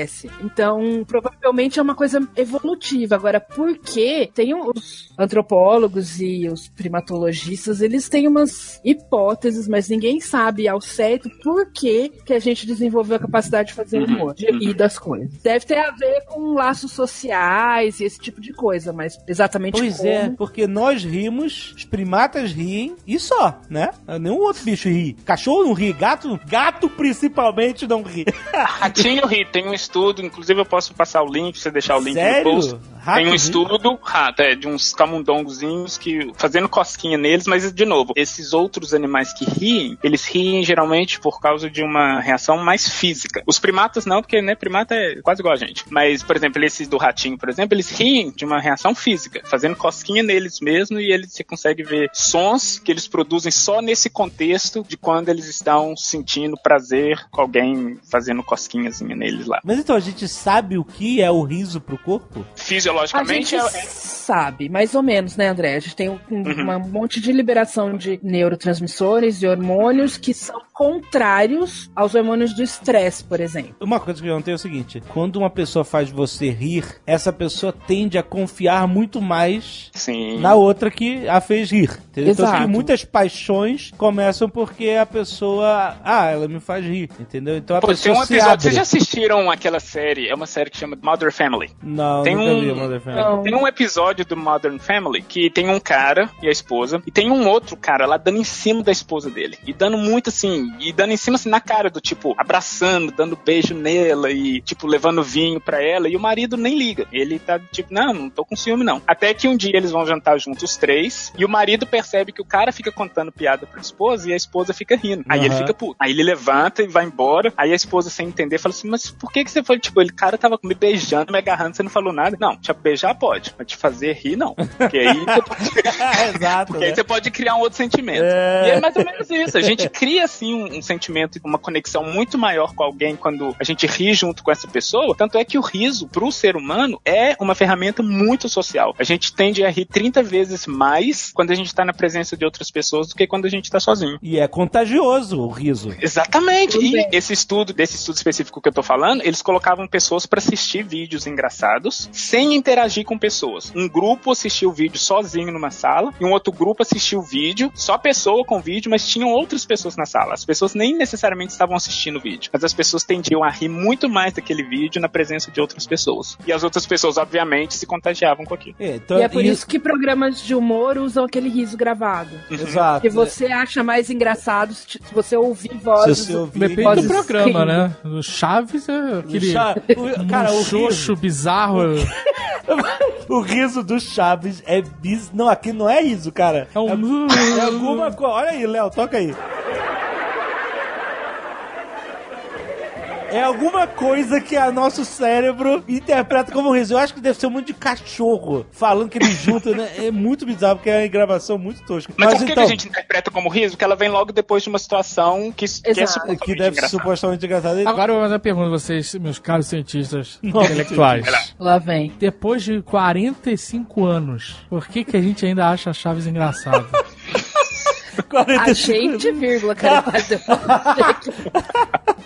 Então, provavelmente é uma coisa evolutiva. Agora, por que tem os antropólogos e os primatologistas, eles têm umas hipóteses, mas ninguém sabe ao certo por que, que a gente desenvolveu a capacidade de fazer Uhum. humor, de rir das coisas. Deve ter a ver com laços sociais e esse tipo de coisa, mas exatamente Pois como... é, porque nós rimos, os primatas riem e só, né? Nenhum outro bicho ri. Cachorro não ri, gato, gato principalmente não ri. [LAUGHS] Ratinho ri, tem um estudo, inclusive eu posso passar o link, você deixar o link Sério? no post. Tem um estudo, rato, é, de uns camundongozinhos que fazendo cosquinha neles, mas de novo, esses outros animais que riem, eles riem geralmente por causa de uma reação mais física. Os primatas não, porque né, primata é quase igual a gente. Mas, por exemplo, esses do ratinho, por exemplo, eles riem de uma reação física, fazendo cosquinha neles mesmo e eles você consegue ver sons que eles produzem só nesse contexto de quando eles estão sentindo prazer com alguém fazendo cosquinhazinha neles lá. Mas então a gente sabe o que é o riso pro corpo? A Fisiologicamente gente é, sabe, mais ou menos, né, André? A gente tem um, um monte de liberação de neurotransmissores e hormônios que são contrários aos hormônios do estresse, por exemplo. Uma coisa que eu não tenho é o seguinte: quando uma pessoa faz você rir, essa pessoa tende a confiar muito mais sim. na outra que a fez rir. Entendeu? Então, Exato. que muitas paixões começam porque a pessoa. Ah, ela me faz rir. Entendeu? Então a Pô, tem pessoa um se episódio. abre. Vocês já assistiram aquela série? É uma série que chama Mother Family. Não, Tem nunca um- vi Mother Family. Tem um episódio do Modern Family que tem um cara e a esposa, e tem um outro cara lá dando em cima da esposa dele. E dando muito assim, e dando em cima assim na cara do tipo, abraçando, dando beijo nela e tipo, levando vinho pra ela. E o marido nem liga. Ele tá tipo, não, não tô com ciúme não. Até que um dia eles vão jantar juntos os três, e o marido percebe que o cara fica contando piada pra esposa e a esposa fica rindo. Aí ele Aham. fica puto. Aí ele levanta e vai embora. Aí a esposa, sem entender, fala assim: Mas por que, que você foi? Tipo, ele cara tava me beijando, me agarrando, você não falou nada. Não, te beijar pode, mas te fazer rir, não. Porque aí você pode, [LAUGHS] Exato. porque aí né? você pode criar um outro sentimento. É. E é mais ou menos isso. A gente cria, assim, um, um sentimento, uma conexão muito maior com alguém quando a gente ri junto com essa pessoa. Tanto é que o riso, pro ser humano, é uma ferramenta muito social. A gente tende a rir 30 vezes mais quando a gente tá na presença de outras pessoas do que quando a gente tá sozinho. E é contagioso o riso. Exatamente. Tudo E bem. esse estudo, desse estudo específico que eu tô falando, eles colocavam pessoas pra assistir vídeos engraçados sem interagir com pessoas. Um grupo assistia o vídeo sozinho numa sala e um outro grupo assistia o vídeo, só pessoa com vídeo, mas tinham outras pessoas na sala. As pessoas nem necessariamente estavam assistindo o vídeo, mas as pessoas tendiam a rir muito mais daquele vídeo na presença de outras pessoas. E as outras pessoas, obviamente, se contagiavam com aquilo. É, então, E é por isso que programas de humor usam aquele riso gravado. Exato. Que você acha mais engraçado se você ouvir vozes. Se você ouvir- Depende vozes do programa, rindo. né? O Chaves é aquele Chá- o- cara, o xoxo riso, bizarro. [LAUGHS] o riso do Chaves é bis... Não, aqui não é riso, cara. É um... É alguma coisa. Olha aí, Léo, toca aí. É alguma coisa que a nosso cérebro interpreta como riso. Eu acho que deve ser um monte de cachorro falando que eles juntam, né? É muito bizarro, porque é uma gravação muito tosca. Mas, Mas por que, então... que a gente interpreta como riso? Que ela vem logo depois de uma situação que, que é supostamente Que deve ser supostamente engraçada. Agora eu vou fazer uma pergunta a vocês, meus caros cientistas [LAUGHS] intelectuais. Lá vem. Depois de 45 anos, por que, que a gente ainda acha Chaves engraçado? [LAUGHS] 45 a gente, vírgula, cara. [LAUGHS]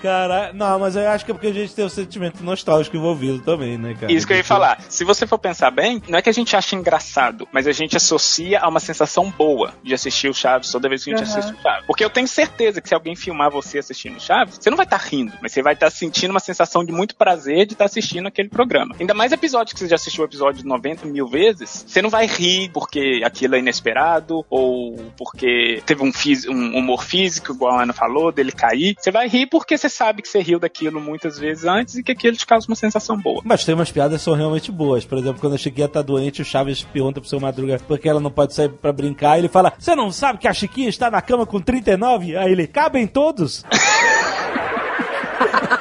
Cara, não, mas eu acho que é porque a gente tem o um sentimento nostálgico envolvido também, né, cara? Isso que eu ia falar. Se você for pensar bem, não é que a gente acha engraçado, mas a gente associa a uma sensação boa de assistir o Chaves toda vez que a gente uhum. assiste o Chaves. Porque eu tenho certeza que se alguém filmar você assistindo o Chaves, você não vai estar tá rindo, mas você vai estar tá sentindo uma sensação de muito prazer de estar tá assistindo aquele programa. Ainda mais episódios que você já assistiu o episódio 90 mil vezes, você não vai rir porque aquilo é inesperado ou porque teve um, um humor físico, igual a Ana falou, dele cair. Você vai rir porque você sabe que você riu daquilo muitas vezes antes e que aquilo te causa uma sensação boa. Mas tem umas piadas que são realmente boas. Por exemplo, quando a Chiquinha tá doente, o Chaves pergunta pro seu Madruga porque ela não pode sair pra brincar. Ele fala: Você não sabe que a Chiquinha está na cama com 39? Aí ele: Cabem todos? [LAUGHS]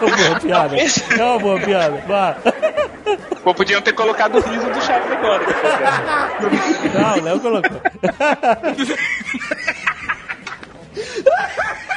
é uma boa piada. É uma boa piada. Vá. Pô, podiam ter colocado o riso do Chaves agora. Não, o Léo colocou. [LAUGHS] Ha ha ha!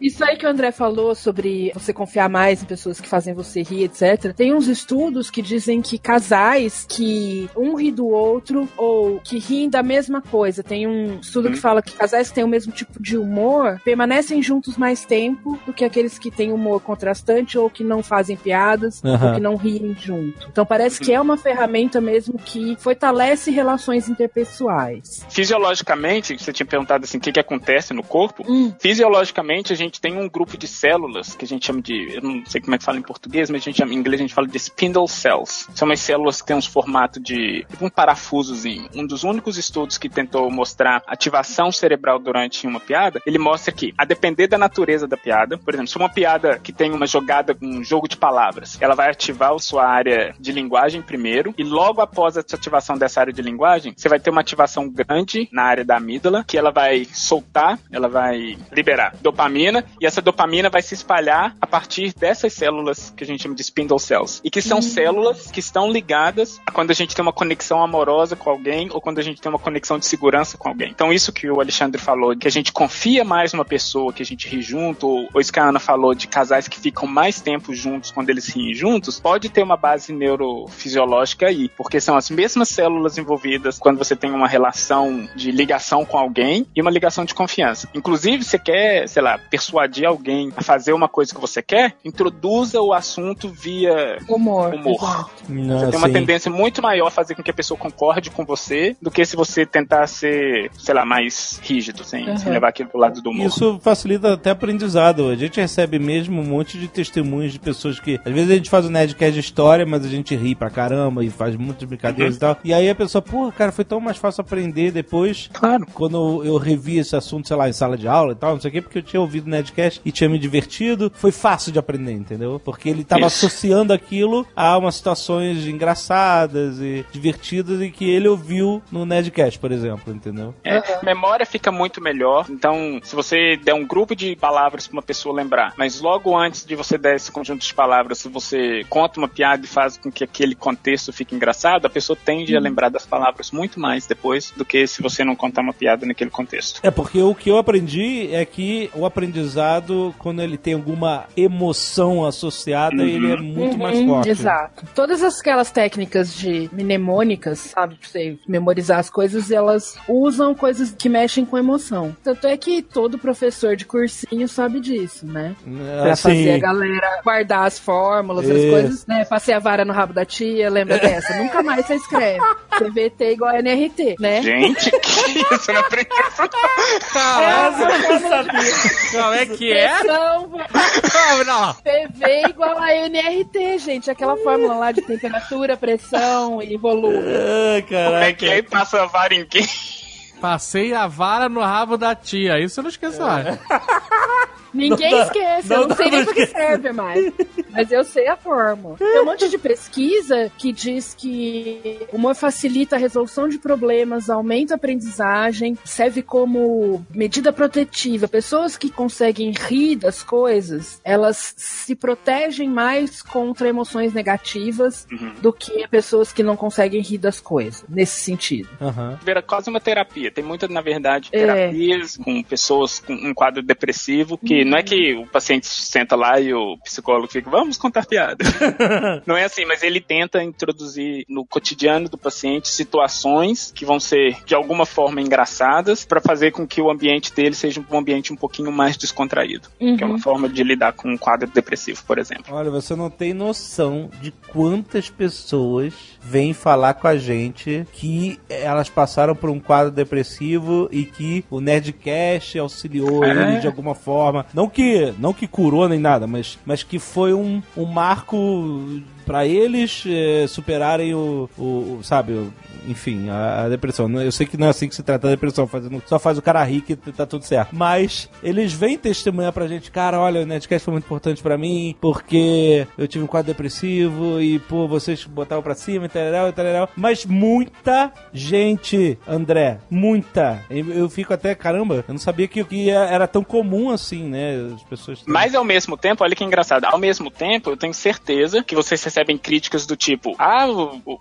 Isso aí que o André falou sobre você confiar mais em pessoas que fazem você rir, etc. Tem uns estudos que dizem que casais que um ri do outro ou que riem da mesma coisa. Tem um estudo uhum. que fala que casais que têm o mesmo tipo de humor permanecem juntos mais tempo do que aqueles que têm humor contrastante ou que não fazem piadas uhum. ou que não riem junto. Então parece que é uma ferramenta mesmo que fortalece relações interpessoais. Fisiologicamente, você tinha perguntado assim, o que, que acontece no corpo? Hum. Fisiologicamente, a gente gente tem um grupo de células que a gente chama de, eu não sei como é que fala em português, mas a gente chama, em inglês a gente fala de spindle cells. São umas células que têm uns formato de tipo um parafusozinho. Um dos únicos estudos que tentou mostrar ativação cerebral durante uma piada, ele mostra que, a depender da natureza da piada, por exemplo, se uma piada que tem uma jogada, um jogo de palavras, ela vai ativar a sua área de linguagem primeiro, e logo após a ativação dessa área de linguagem, você vai ter uma ativação grande na área da amígdala, que ela vai soltar, ela vai liberar dopamina dopamina e essa dopamina vai se espalhar a partir dessas células que a gente chama de spindle cells. E que são uhum. células que estão ligadas a quando a gente tem uma conexão amorosa com alguém ou quando a gente tem uma conexão de segurança com alguém. Então, isso que o Alexandre falou, que a gente confia mais numa pessoa, que a gente ri junto, ou isso que a Ana falou de casais que ficam mais tempo juntos quando eles riem juntos, pode ter uma base neurofisiológica aí, porque são as mesmas células envolvidas quando você tem uma relação de ligação com alguém e uma ligação de confiança. Inclusive, você quer, sei lá, persuadir alguém a fazer uma coisa que você quer, introduza o assunto via humor. humor. Não, você tem uma tendência muito maior a fazer com que a pessoa concorde com você do que se você tentar ser, sei lá, mais rígido, sem, uhum. sem levar aquilo pro lado do humor. Isso facilita até aprendizado. A gente recebe mesmo um monte de testemunhos de pessoas que, às vezes a gente faz um Nerdcast de história, mas a gente ri pra caramba e faz muitas brincadeiras uhum. e tal. E aí a pessoa, porra, cara, foi tão mais fácil aprender depois. Claro. Quando eu revi esse assunto, sei lá, em sala de aula e tal, não sei o quê, porque eu tinha ouvido Nerdcast e tinha me divertido, foi fácil de aprender, entendeu? Porque ele estava associando aquilo a umas situações engraçadas e divertidas e que ele ouviu no Nerdcast, por exemplo, entendeu? É, a memória fica muito melhor. Então, se você der um grupo de palavras para uma pessoa lembrar, mas logo antes de você dar esse conjunto de palavras, se você conta uma piada e faz com que aquele contexto fique engraçado, a pessoa tende a lembrar das palavras muito mais depois do que se você não contar uma piada naquele contexto. É, porque o que eu aprendi é que o aprendizado quando ele tem alguma emoção associada, uhum. ele é muito uhum, mais forte. Exato. Todas aquelas técnicas de mnemônicas, sabe, pra você memorizar as coisas, elas usam coisas que mexem com emoção. Tanto é que todo professor de cursinho sabe disso, né? Ah, pra fazer a galera guardar as fórmulas, as coisas, né? Passei a vara no rabo da tia, lembra dessa? Nunca mais você escreve. CVT igual a NRT, né? Gente, que [LAUGHS] isso? Não aprendi isso. Caramba, eu não sabia. Como é que é? Não, não. PV igual a NRT, gente. Aquela fórmula lá de temperatura, pressão e volume. Ah, Como é que é? Passa a vara em quem? Passei a vara no rabo da tia. Isso eu não esqueço mais. Ninguém dá- esquece, não eu não sei nem pra que serve mais. Mas eu sei a fórmula. Tem um monte de pesquisa que diz que o humor facilita a resolução de problemas, aumenta a aprendizagem, serve como medida protetiva. Pessoas que conseguem rir das coisas, elas se protegem mais contra emoções negativas Uhum. do que pessoas que não conseguem rir das coisas, nesse sentido. Aham. Vira quase uma terapia. Tem muita, na verdade, É. terapias com pessoas com um quadro depressivo, que não é que o paciente senta lá e o psicólogo fica, vamos contar piada. [LAUGHS] não é assim, mas ele tenta introduzir no cotidiano do paciente situações que vão ser, de alguma forma, engraçadas, para fazer com que o ambiente dele seja um ambiente um pouquinho mais descontraído. Que é uma forma de lidar com um quadro depressivo, por exemplo. Olha, você não tem noção de quantas pessoas vêm falar com a gente que elas passaram por um quadro depressivo e que o Nerdcast auxiliou É. eles de alguma forma. Não que, não que curou nem nada, mas, mas que foi um, um marco pra eles eh, superarem o, o, o- sabe, enfim, a, a depressão. Eu sei que não é assim que se trata a depressão, fazendo, só faz o cara rir que tá tudo certo. Mas eles vêm testemunhar pra gente, cara, olha, o Nerdcast foi muito importante pra mim, porque eu tive um quadro depressivo e, pô, vocês botavam pra cima e tal, e tal. Mas muita gente, André, muita. Eu, eu fico até, caramba, eu não sabia que, que era tão comum assim, né? As pessoas. Mas ao mesmo tempo, olha que engraçado, ao mesmo tempo, eu tenho certeza que vocês recebem críticas do tipo, ah,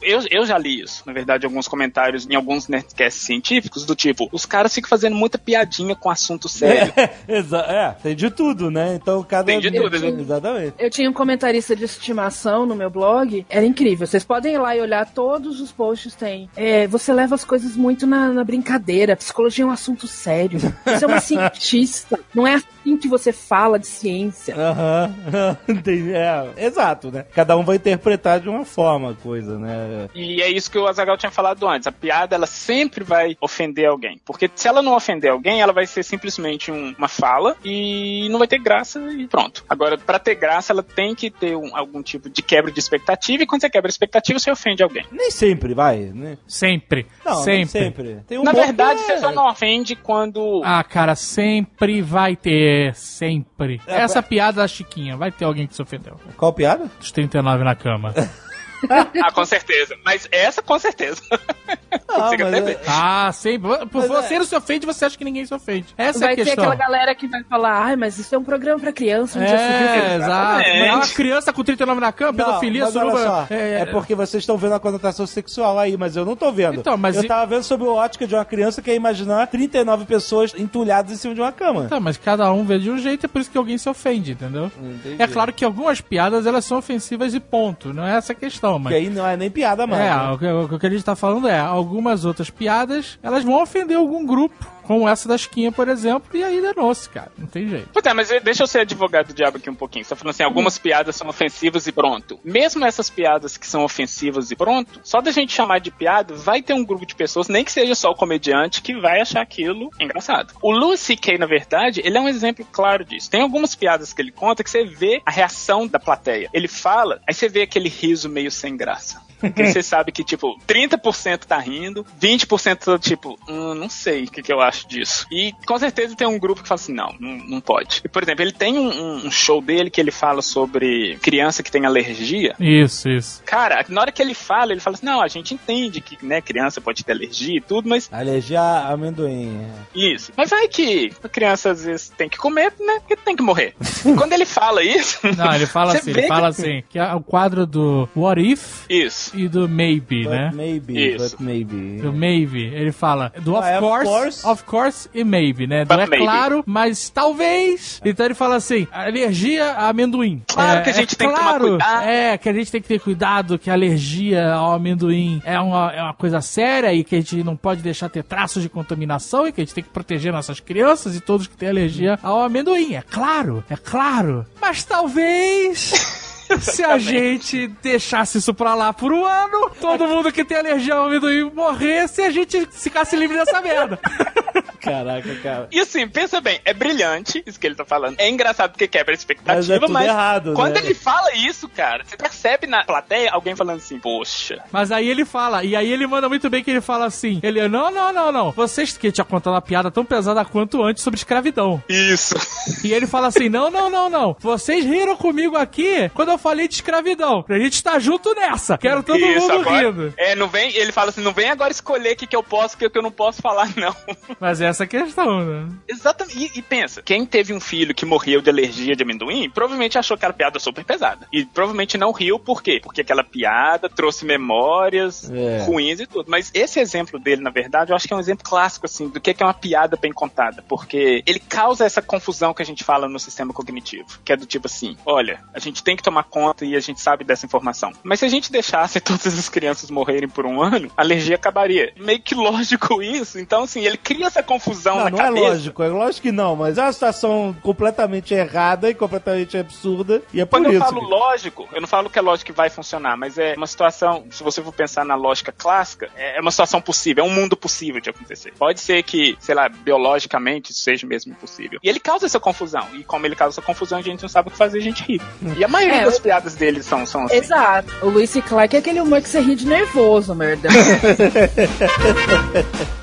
eu, eu já li isso, na verdade, alguns comentários em alguns Nerdcasts científicos, do tipo, os caras ficam fazendo muita piadinha com assunto sério. [LAUGHS] Exa- é, tem de tudo, né? Então cada. Tem de tudo, né? Exatamente. Eu tinha um comentarista de estimação no meu blog, era incrível. Vocês podem ir lá e olhar, todos os posts tem. É, você leva as coisas muito na, na brincadeira. Psicologia é um assunto sério. Você é uma [LAUGHS] cientista. Não é assim que você fala de ciência. Aham, [LAUGHS] entendi. É, exato, né? Cada um vai interpretar de uma forma a coisa, né? E é isso que o Azagal tinha falado antes. A piada, ela sempre vai ofender alguém. Porque se ela não ofender alguém, ela vai ser simplesmente um- uma fala e não vai ter graça e pronto. Agora, pra ter graça, ela tem que ter um- algum tipo de quebra de expectativa e quando você quebra a expectativa, você ofende alguém. Nem sempre vai, né? Sempre. Não, nem sempre. sempre. Tem um Na verdade, que você só não ofende quando Ah, cara, sempre vai ter. Sempre. É, Essa piada da Chiquinha, vai ter alguém que se ofendeu. Qual piada? Dos 39 na cama. [LAUGHS] [LAUGHS] Ah, com certeza. Mas essa, com certeza. Ah, Consigo mas até é- ver. ah, sempre. Por Mas você é- não se ofende, você acha que ninguém se ofende. Essa vai é a ter questão. aquela galera que vai falar, ai, mas isso é um programa pra criança, viu É, exato. É uma criança com 39 na cama, Não, pedofilia, olha suruba. só, é, porque vocês estão vendo a conotação sexual aí, mas eu não tô vendo. Então, mas eu e- tava vendo sobre a ótica de uma criança que é imaginar 39 pessoas entulhadas em cima de uma cama. Tá, mas cada um vê de um jeito, é por isso que alguém se ofende, entendeu? Entendi. É claro que algumas piadas elas são ofensivas e ponto. Não é essa a questão, mas. Que aí não é nem piada mais. É, né? o que, o que a gente tá falando é, algumas outras piadas, elas vão ofender algum grupo, como essa da Chiquinha, por exemplo, e aí danou-se, cara. Não tem jeito. Puta, mas deixa eu ser advogado do diabo aqui um pouquinho. Você tá falando assim, algumas piadas são ofensivas e pronto. Mesmo essas piadas que são ofensivas e pronto, só da gente chamar de piada, vai ter um grupo de pessoas, nem que seja só o comediante, que vai achar aquilo engraçado. O Louis C.K., na verdade, ele é um exemplo claro disso. Tem algumas piadas que ele conta que você vê a reação da plateia. Ele fala, aí você vê aquele riso meio sem graça. Porque você sabe que, tipo, 30% tá rindo, 20% tá, tipo, hum, não sei o que, que eu acho disso. E com certeza tem um grupo que fala assim, não, não, não pode. E, por exemplo, ele tem um, um- show dele que ele fala sobre criança que tem alergia. Isso, isso. Cara, na hora que ele fala, ele fala assim, não, a gente entende que, né, criança pode ter alergia e tudo, mas Alergia a amendoim. é. isso. Mas vai que a criança às vezes tem que comer, né, porque tem que morrer. E [LAUGHS] quando ele fala isso... Não, ele fala assim, ele fala assim, que é o quadro do What If Isso. E do Maybe, But né? maybe, Isso. but maybe. Do maybe, ele fala do of, Ah, é of course, course. of course e maybe, né? Do é maybe. claro, mas talvez. Então ele fala assim, alergia a amendoim. Claro É, que a gente é tem que tomar claro, cuidado. É, que a gente tem que ter cuidado, que a alergia ao amendoim é uma, é uma coisa séria e que a gente não pode deixar ter traços de contaminação e que a gente tem que proteger nossas crianças e todos que têm alergia ao amendoim. É claro, é claro. Mas talvez... [LAUGHS] [LAUGHS] Se a gente deixasse isso pra lá por um ano, todo mundo que tem alergia ao amendoim morresse e a gente ficasse livre dessa merda. [LAUGHS] Caraca, cara. E assim, pensa bem, é brilhante isso que ele tá falando. É engraçado porque quebra a expectativa, Mas é tudo mas errado, quando né? ele fala isso, cara, você percebe na plateia alguém falando assim, poxa. Mas aí ele fala, e aí ele manda muito bem que ele fala assim: ele, não, não, não, não. Vocês que tinha contado uma piada tão pesada quanto antes sobre escravidão. Isso. E ele fala assim: não, não, não, não. Vocês riram comigo aqui quando eu falei de escravidão. A gente tá junto nessa. Quero todo isso, mundo agora, rindo. É, não vem, ele fala assim, não vem agora escolher o que, que eu posso e o que eu não posso falar, não. [LAUGHS] Mas essa é a questão, né? Exatamente. E, e pensa, quem teve um filho que morreu de alergia de amendoim, provavelmente achou aquela piada super pesada. E provavelmente não riu, por quê? Porque aquela piada trouxe memórias É. ruins e tudo. Mas esse exemplo dele, na verdade, eu acho que é um exemplo clássico, assim, do que é que é uma piada bem contada. Porque ele causa essa confusão que a gente fala no sistema cognitivo. Que é do tipo assim, olha, a gente tem que tomar conta e a gente sabe dessa informação. Mas se a gente deixasse [LAUGHS] todas as crianças morrerem por um ano, a alergia acabaria. Meio que lógico [LAUGHS] isso. Então, assim, ele cria essa confusão Não, na não cabeça. é lógico, é lógico que não, mas é uma situação completamente errada e completamente absurda, e é por Quando eu isso. falo que- lógico, eu não falo que é lógico que vai funcionar, mas é uma situação, se você for pensar na lógica clássica, é uma situação possível, é um mundo possível de acontecer. Pode ser que, sei lá, biologicamente isso seja mesmo impossível. E ele causa essa confusão, e como ele causa essa confusão, a gente não sabe o que fazer, a gente ri. E a maioria É, das eu- piadas dele são, são assim. Exato. O Luis C. Clark é aquele humor que você ri de nervoso, merda. [LAUGHS]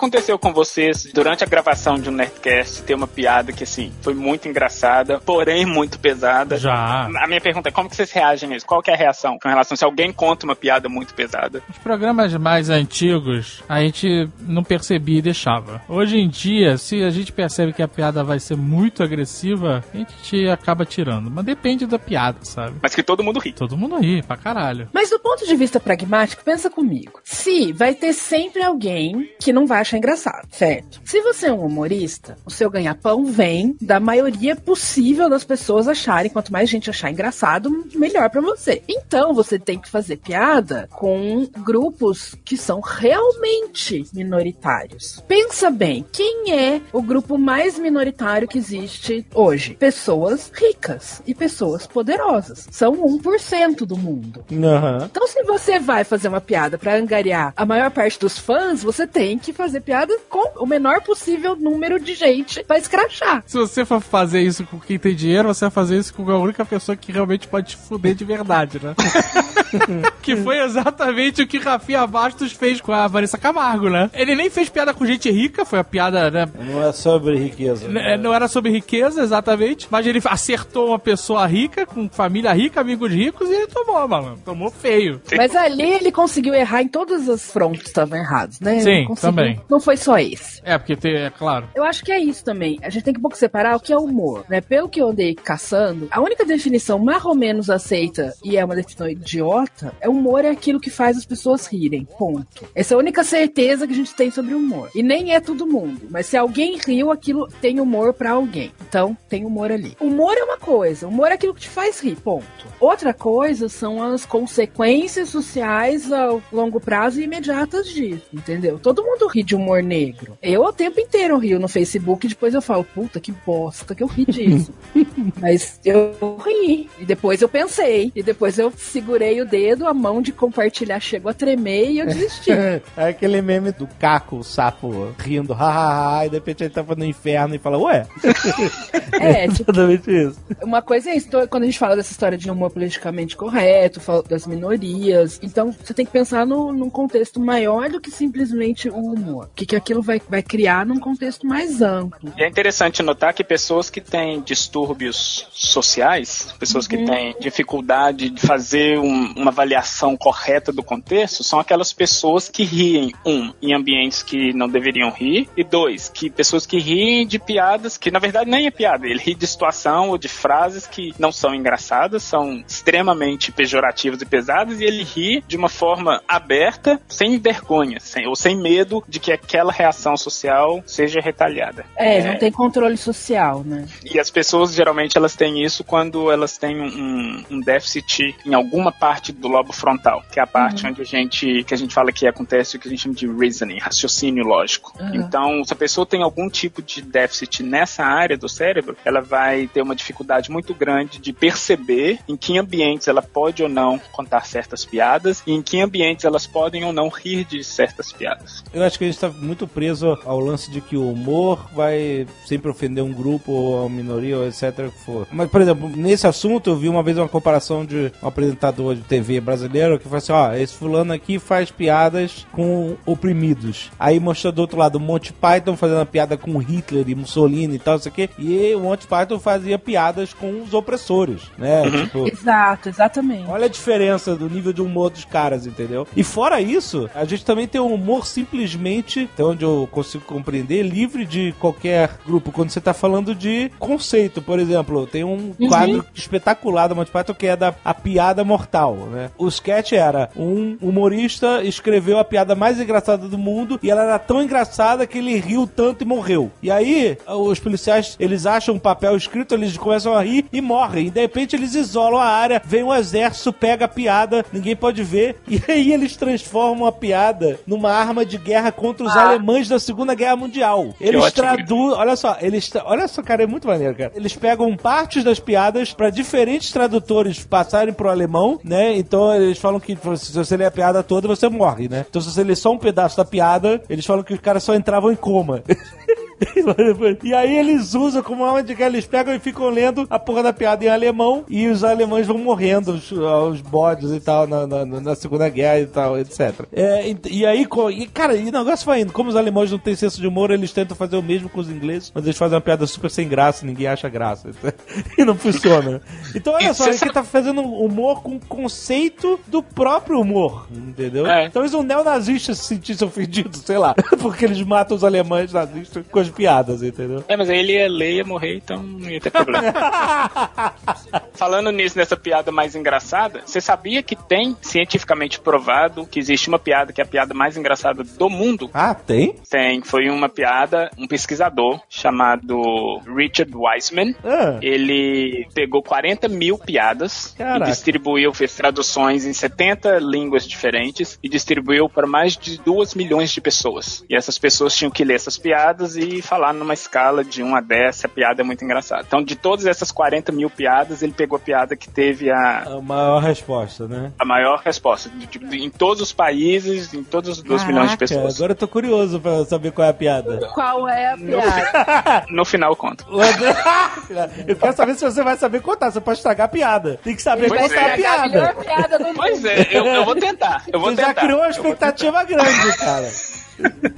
aconteceu com vocês, durante a gravação de um Nerdcast, ter uma piada que, assim, foi muito engraçada, porém muito pesada. Já. A minha pergunta é como que vocês reagem a isso? Qual que é a reação com relação se alguém conta uma piada muito pesada? Os programas mais antigos, a gente não percebia e deixava. Hoje em dia, se a gente percebe que a piada vai ser muito agressiva, a gente acaba tirando. Mas depende da piada, sabe? Mas que todo mundo ri. Todo mundo ri pra caralho. Mas do ponto de vista pragmático, pensa comigo. Se vai ter sempre alguém que não vai achar engraçado, certo? Se você é um humorista, o seu ganha-pão vem da maioria possível das pessoas acharem. Quanto mais gente achar engraçado, melhor pra você. Então você tem que fazer piada com grupos que são realmente minoritários. Pensa bem, quem é o grupo mais minoritário que existe hoje? Pessoas ricas e pessoas poderosas. São 1% do mundo. Aham. Então, se você vai fazer uma piada pra angariar a maior parte dos fãs, você tem que fazer piada com o menor possível número de gente pra escrachar. Se você for fazer isso com quem tem dinheiro, você vai fazer isso com a única pessoa que realmente pode te fuder de verdade, né? [LAUGHS] que foi exatamente o que Rafinha Bastos fez com a Vanessa Camargo, né? Ele nem fez piada com gente rica, foi a piada, né? Não é sobre riqueza. N- Não era sobre riqueza, exatamente, mas ele acertou uma pessoa rica, com família rica, amigos ricos, e ele tomou, mano. Tomou feio. Mas ali ele conseguiu errar em todas as frontes que estavam errados, né? Sim, Ele conseguiu- também. Não foi só esse. É, porque tem, é claro. Eu acho que é isso também. A gente tem que um pouco separar o que é humor, né? Pelo que eu andei caçando, a única definição mais ou menos aceita, e é uma definição idiota, é humor é aquilo que faz as pessoas rirem. Ponto. Essa é a única certeza que a gente tem sobre humor. E nem é todo mundo, mas se alguém riu, aquilo tem humor pra alguém. Então, tem humor ali. Humor é uma coisa, humor é aquilo que te faz rir, ponto. Outra coisa são as consequências sociais ao longo prazo e imediatas disso, entendeu? Todo mundo ri de humor negro. Eu o tempo inteiro rio no Facebook e depois eu falo, puta que bosta que eu ri disso. [LAUGHS] Mas eu ri. E depois eu pensei. E depois eu segurei o dedo, a mão de compartilhar chegou a tremer e eu desisti. [LAUGHS] É aquele meme do Caco, o sapo, rindo, hahaha, e de repente ele tava no inferno e fala, ué? [LAUGHS] É, tipo, Exatamente isso. Uma coisa é isso, quando a gente fala dessa história de humor politicamente correto, das minorias, então você tem que pensar no, num contexto maior do que simplesmente o humor. O que, que aquilo vai, vai criar num contexto mais amplo. E é interessante notar que pessoas que têm distúrbios sociais, pessoas que têm dificuldade de fazer um- uma avaliação correta do contexto, são aquelas pessoas que riem, um, em ambientes que não deveriam rir, e dois, que pessoas que riem de piadas que na verdade nem é piada, ele ri de situação ou de frases que não são engraçadas, são extremamente pejorativas e pesadas, e ele ri de uma forma aberta, sem vergonha, sem, ou sem medo de que aquela reação social seja retalhada. É, não tem controle social, né? E as pessoas geralmente elas têm isso quando elas têm um, um déficit em alguma parte do lobo frontal, que é a parte onde a gente, que a gente fala que acontece o que a gente chama de reasoning, raciocínio lógico. Então, se a pessoa tem algum tipo de déficit nessa área do cérebro, ela vai ter uma dificuldade muito grande de perceber em que ambientes ela pode ou não contar certas piadas e em que ambientes elas podem ou não rir de certas piadas. Eu acho que a gente tá muito preso ao lance de que o humor vai sempre ofender um grupo ou uma minoria ou etc. que for. Mas, por exemplo, nesse assunto eu vi uma vez uma comparação de um apresentador de TV brasileiro que falou assim: ó, esse fulano aqui faz piadas com oprimidos. Aí mostrou do outro lado o Monty Python fazendo uma piada com Hitler e Mussolini e tal, isso aqui. E o Monty Python fazia piadas com os opressores, né? Tipo, Exato, exatamente. Olha a diferença do nível de humor dos caras, entendeu? E fora isso, a gente também tem um humor simplesmente, até onde eu consigo compreender, livre de qualquer grupo. Quando você tá falando de conceito, por exemplo, tem um quadro espetacular da Monty Python que é da a piada mortal, né? O sketch era um humorista escreveu a piada mais engraçada do mundo e ela era tão engraçada que ele riu tanto e morreu. E aí, os policiais, eles acham um papel escrito, eles começam a rir e morrem. E de repente eles isolam a área, vem um exército, pega a piada, ninguém pode ver, [LAUGHS] e aí eles transformam a piada numa arma de guerra contra os alemães da Segunda Guerra Mundial. Eles traduzem, olha só, eles, tra- olha só, cara, é muito maneiro, cara. Eles pegam partes das piadas pra diferentes tradutores passarem pro alemão, né? Então eles falam que se você ler a piada toda, você morre, né? Então se você ler só um pedaço da piada, eles falam que os caras só entravam em coma. [LAUGHS] [LAUGHS] E aí eles usam como arma de guerra, eles pegam e ficam lendo a porra da piada em alemão e os alemães vão morrendo, os, os bodes e tal, na, na, na Segunda Guerra e tal, etc. É, e, e aí, e, cara, e o negócio vai indo. Como os alemães não têm senso de humor, eles tentam fazer o mesmo com os ingleses, mas eles fazem uma piada super sem graça, ninguém acha graça. [LAUGHS] e não funciona. Então, olha só, ele sabe- tá fazendo humor com o conceito do próprio humor, entendeu? É. Talvez um neonazista se sentisse ofendido, sei lá, [LAUGHS] porque eles matam os alemães nazistas com as piadas, entendeu? É, mas aí ele ia ler, ia morrer, então não ia ter problema. [LAUGHS] Falando nisso, nessa piada mais engraçada, você sabia que tem cientificamente provado que existe uma piada que é a piada mais engraçada do mundo? Ah, tem? Tem, foi uma piada, um pesquisador chamado Richard Wiseman. Ah. Ele pegou 40 mil piadas Caraca. e distribuiu, fez traduções em 70 línguas diferentes e distribuiu para mais de 2 milhões de pessoas. E essas pessoas tinham que ler essas piadas e falar numa escala de 1 a 10 se a piada é muito engraçada. Então, de todas essas 40 mil piadas, ele pegou a piada que teve a, A maior resposta, né? a maior resposta. De- de- em todos os países, em todos os 2 milhões de pessoas. Agora eu tô curioso pra saber qual é a piada. Qual é a piada? [LAUGHS] No final, conta. [LAUGHS] Eu quero saber se você vai saber contar. Você pode estragar a piada. Tem que saber Pois contar é. a piada. melhor piada. Pois é, eu, eu vou tentar. Eu vou Você já tentar. criou uma expectativa grande, cara. [LAUGHS]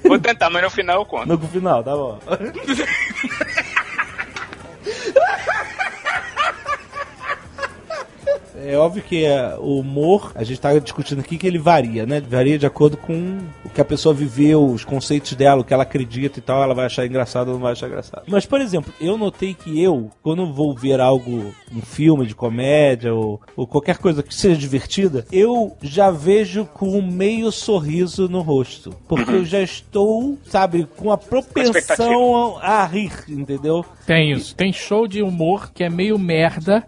Vou tentar, mas no final eu conto. No final, tá bom. [LAUGHS] É óbvio que é, o humor, a gente tá discutindo aqui que ele varia, né? Varia de acordo com o que a pessoa viveu, os conceitos dela, o que ela acredita e tal, ela vai achar engraçado ou não vai achar engraçado. Mas, por exemplo, eu notei que eu, quando vou ver algo, um filme de comédia ou, ou qualquer coisa que seja divertida, eu já vejo com um meio sorriso no rosto. Porque eu já estou, sabe, com a propensão a rir, entendeu? Tem isso. Tem show de humor que é meio merda.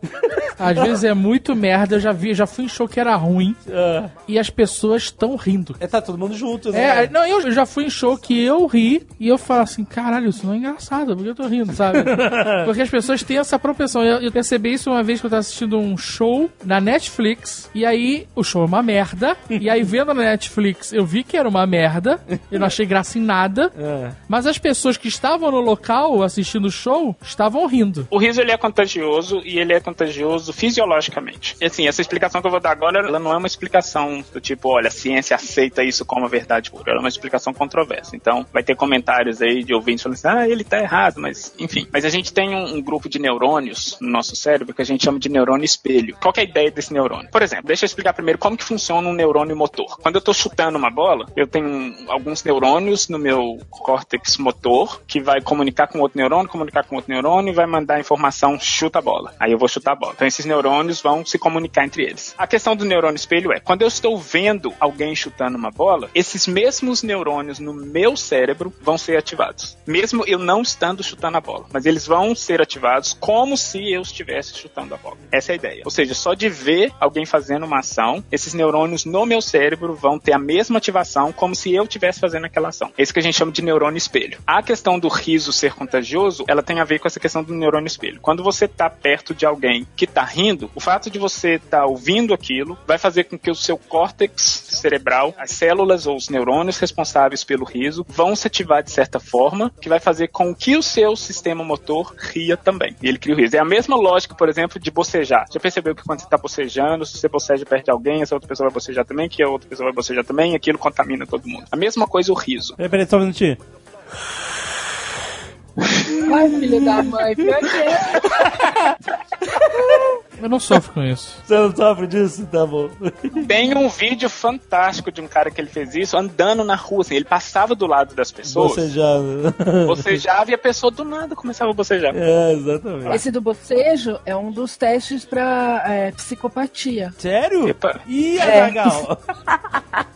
Às vezes é muito merda. Eu já vi, já fui em show que era ruim. Ah, E as pessoas estão rindo. é, tá todo mundo junto, né? É, não, eu já fui em show que eu ri e eu falo assim, caralho, isso não é engraçado, porque eu tô rindo, sabe? [LAUGHS] Porque as pessoas têm essa propensão. Eu, eu percebi isso uma vez que eu tava assistindo um show na Netflix, e aí o show é uma merda, e aí vendo na Netflix eu vi que era uma merda, eu não achei graça em nada, É. mas as pessoas que estavam no local assistindo o show estavam rindo. O riso ele é contagioso e ele é contagioso fisiologicamente. E assim, essa explicação que eu vou dar agora, ela não é uma explicação do tipo, olha, a ciência aceita isso como verdade pura. Ela é uma explicação controversa. Então, vai ter comentários aí de ouvintes falando assim, ah, ele tá errado, mas enfim. Mas a gente tem um, um grupo de neurônios no nosso cérebro que a gente chama de neurônio espelho. Qual é a ideia desse neurônio? Por exemplo, deixa eu explicar primeiro como que funciona um neurônio motor. Quando eu tô chutando uma bola, eu tenho alguns neurônios no meu córtex motor que vai comunicar com outro neurônio, comunicar com outro neurônio e vai mandar a informação chuta a bola. Aí eu vou chutar a bola. Então esses neurônios vão se comunicar entre eles. A questão do neurônio espelho é, quando eu estou vendo alguém chutando uma bola, esses mesmos neurônios no meu cérebro vão ser ativados. Mesmo eu não estando chutando a bola. Mas eles vão ser ativados como se eu estivesse chutando a bola. Essa é a ideia. Ou seja, só de ver alguém fazendo uma ação, esses neurônios no meu cérebro vão ter a mesma ativação como se eu estivesse fazendo aquela ação. É isso que a gente chama de neurônio espelho. A questão do riso ser contagioso, ela tem a ver com essa questão do neurônio espelho. Quando você está perto de alguém que está rindo, o fato de você estar tá ouvindo aquilo vai fazer com que o seu córtex cerebral, as células ou os neurônios responsáveis pelo riso, vão se ativar de certa forma, que vai fazer com que o seu sistema motor ria também. E ele cria o riso. É a mesma lógica, por exemplo, de bocejar. Já percebeu que quando você está bocejando, se você boceja perto de alguém, essa outra pessoa vai bocejar também, que a outra pessoa vai bocejar também, e aquilo contamina todo mundo. A mesma coisa o riso. Peraí, peraí, só um minutinho. Ai, filho da mãe. [LAUGHS] Eu não sofro com isso. [LAUGHS] Você não sofre disso? Tá bom. [LAUGHS] Tem um vídeo fantástico de um cara que ele fez isso andando na rua, assim, ele passava do lado das pessoas. Bocejava. [LAUGHS] Bocejava e a pessoa do nada começava a bocejar. É, exatamente. Esse do bocejo é um dos testes pra é, psicopatia. Sério? Epa. Ih, É. Azaghal.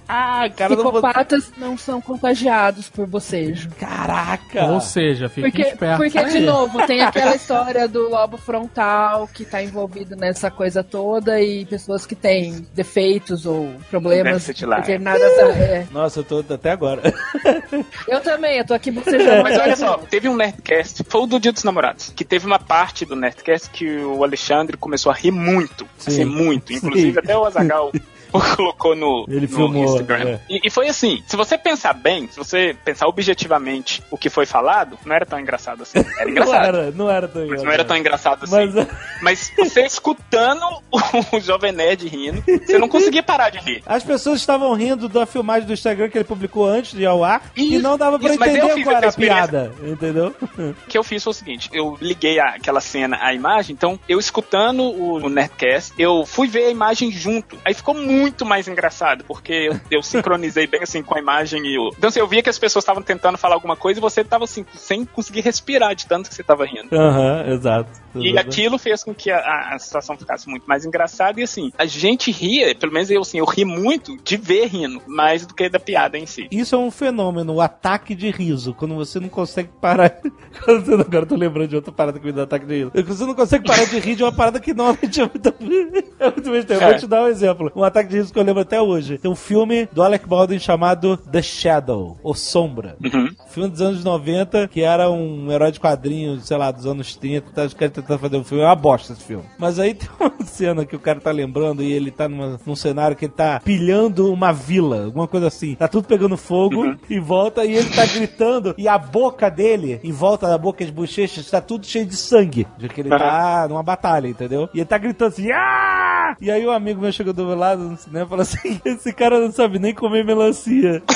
ah, cara do bocejo. Psicopatas não são contagiados por bocejo. Caraca. Ou seja, fiquem Porque, espertos. porque de novo, tem aquela história do lobo frontal que tá envolvido nessa coisa toda e pessoas que têm defeitos ou problemas lá. determinadas. É. Nossa, eu tô até agora. [LAUGHS] Eu também, eu tô aqui bocejando. Mas olha só, teve um Nerdcast, foi o do Dia dos Namorados, que teve uma parte do Nerdcast que o Alexandre começou a rir muito. Sim. Assim, muito. Inclusive, Sim. até o Azagal [LAUGHS] [LAUGHS] colocou no, Ele no filmou, Instagram. é. E, e foi assim, se você pensar bem, se você pensar objetivamente o que foi falado, não era tão engraçado assim. [LAUGHS] Era Não engraçado. era, não era tão Mas não era tão engraçado assim. Mas, Mas você escutando [LAUGHS] o Jovem Nerd rindo, você não conseguia parar de rir. As pessoas estavam rindo da filmagem do Instagram que ele publicou antes de ir ao ar e Isso, não dava pra isso, entender qual era a piada, entendeu? O que eu fiz foi o seguinte: eu liguei a- aquela cena à imagem, então eu escutando o, o Nerdcast, eu fui ver a imagem junto. Aí ficou muito mais engraçado, porque eu, eu sincronizei bem assim com a imagem e o. Então assim, eu via que as pessoas estavam tentando falar alguma coisa e você tava assim, sem conseguir respirar de tanto que você tava rindo. Aham, exato e né? aquilo fez com que a, a, situação ficasse muito mais engraçada. E assim, a gente ria, pelo menos eu, assim, eu ri muito de ver rindo, mais do que da piada em si. Isso é um fenômeno, o ataque de riso. Quando você não consegue parar. [LAUGHS] Agora eu tô lembrando de outra parada que me dá ataque de riso. Você não consegue parar de rir de uma parada que não é muito. [LAUGHS] é muito besteira. Eu vou é. te dar um exemplo. Um ataque de riso que eu lembro até hoje. Tem um filme do Alec Baldwin chamado The Shadow, ou Sombra. Uhum. Filme dos anos 90, que era um herói de quadrinhos, sei lá, dos anos 30, 40, tá, Tá tentar fazer um filme. É uma bosta esse filme. Mas aí [LAUGHS] tem uma cena que o cara tá lembrando e ele tá numa, num cenário que ele tá pilhando uma vila, alguma coisa assim. Tá tudo pegando fogo uhum. e volta e ele tá gritando e a boca dele, em volta da boca as bochechas, tá tudo cheio de sangue. porque que ele tá numa batalha, entendeu? E ele tá gritando assim, Aaah! E aí o um amigo meu chegou do meu lado no cinema e falou assim, [LAUGHS] esse cara não sabe nem comer melancia. [LAUGHS]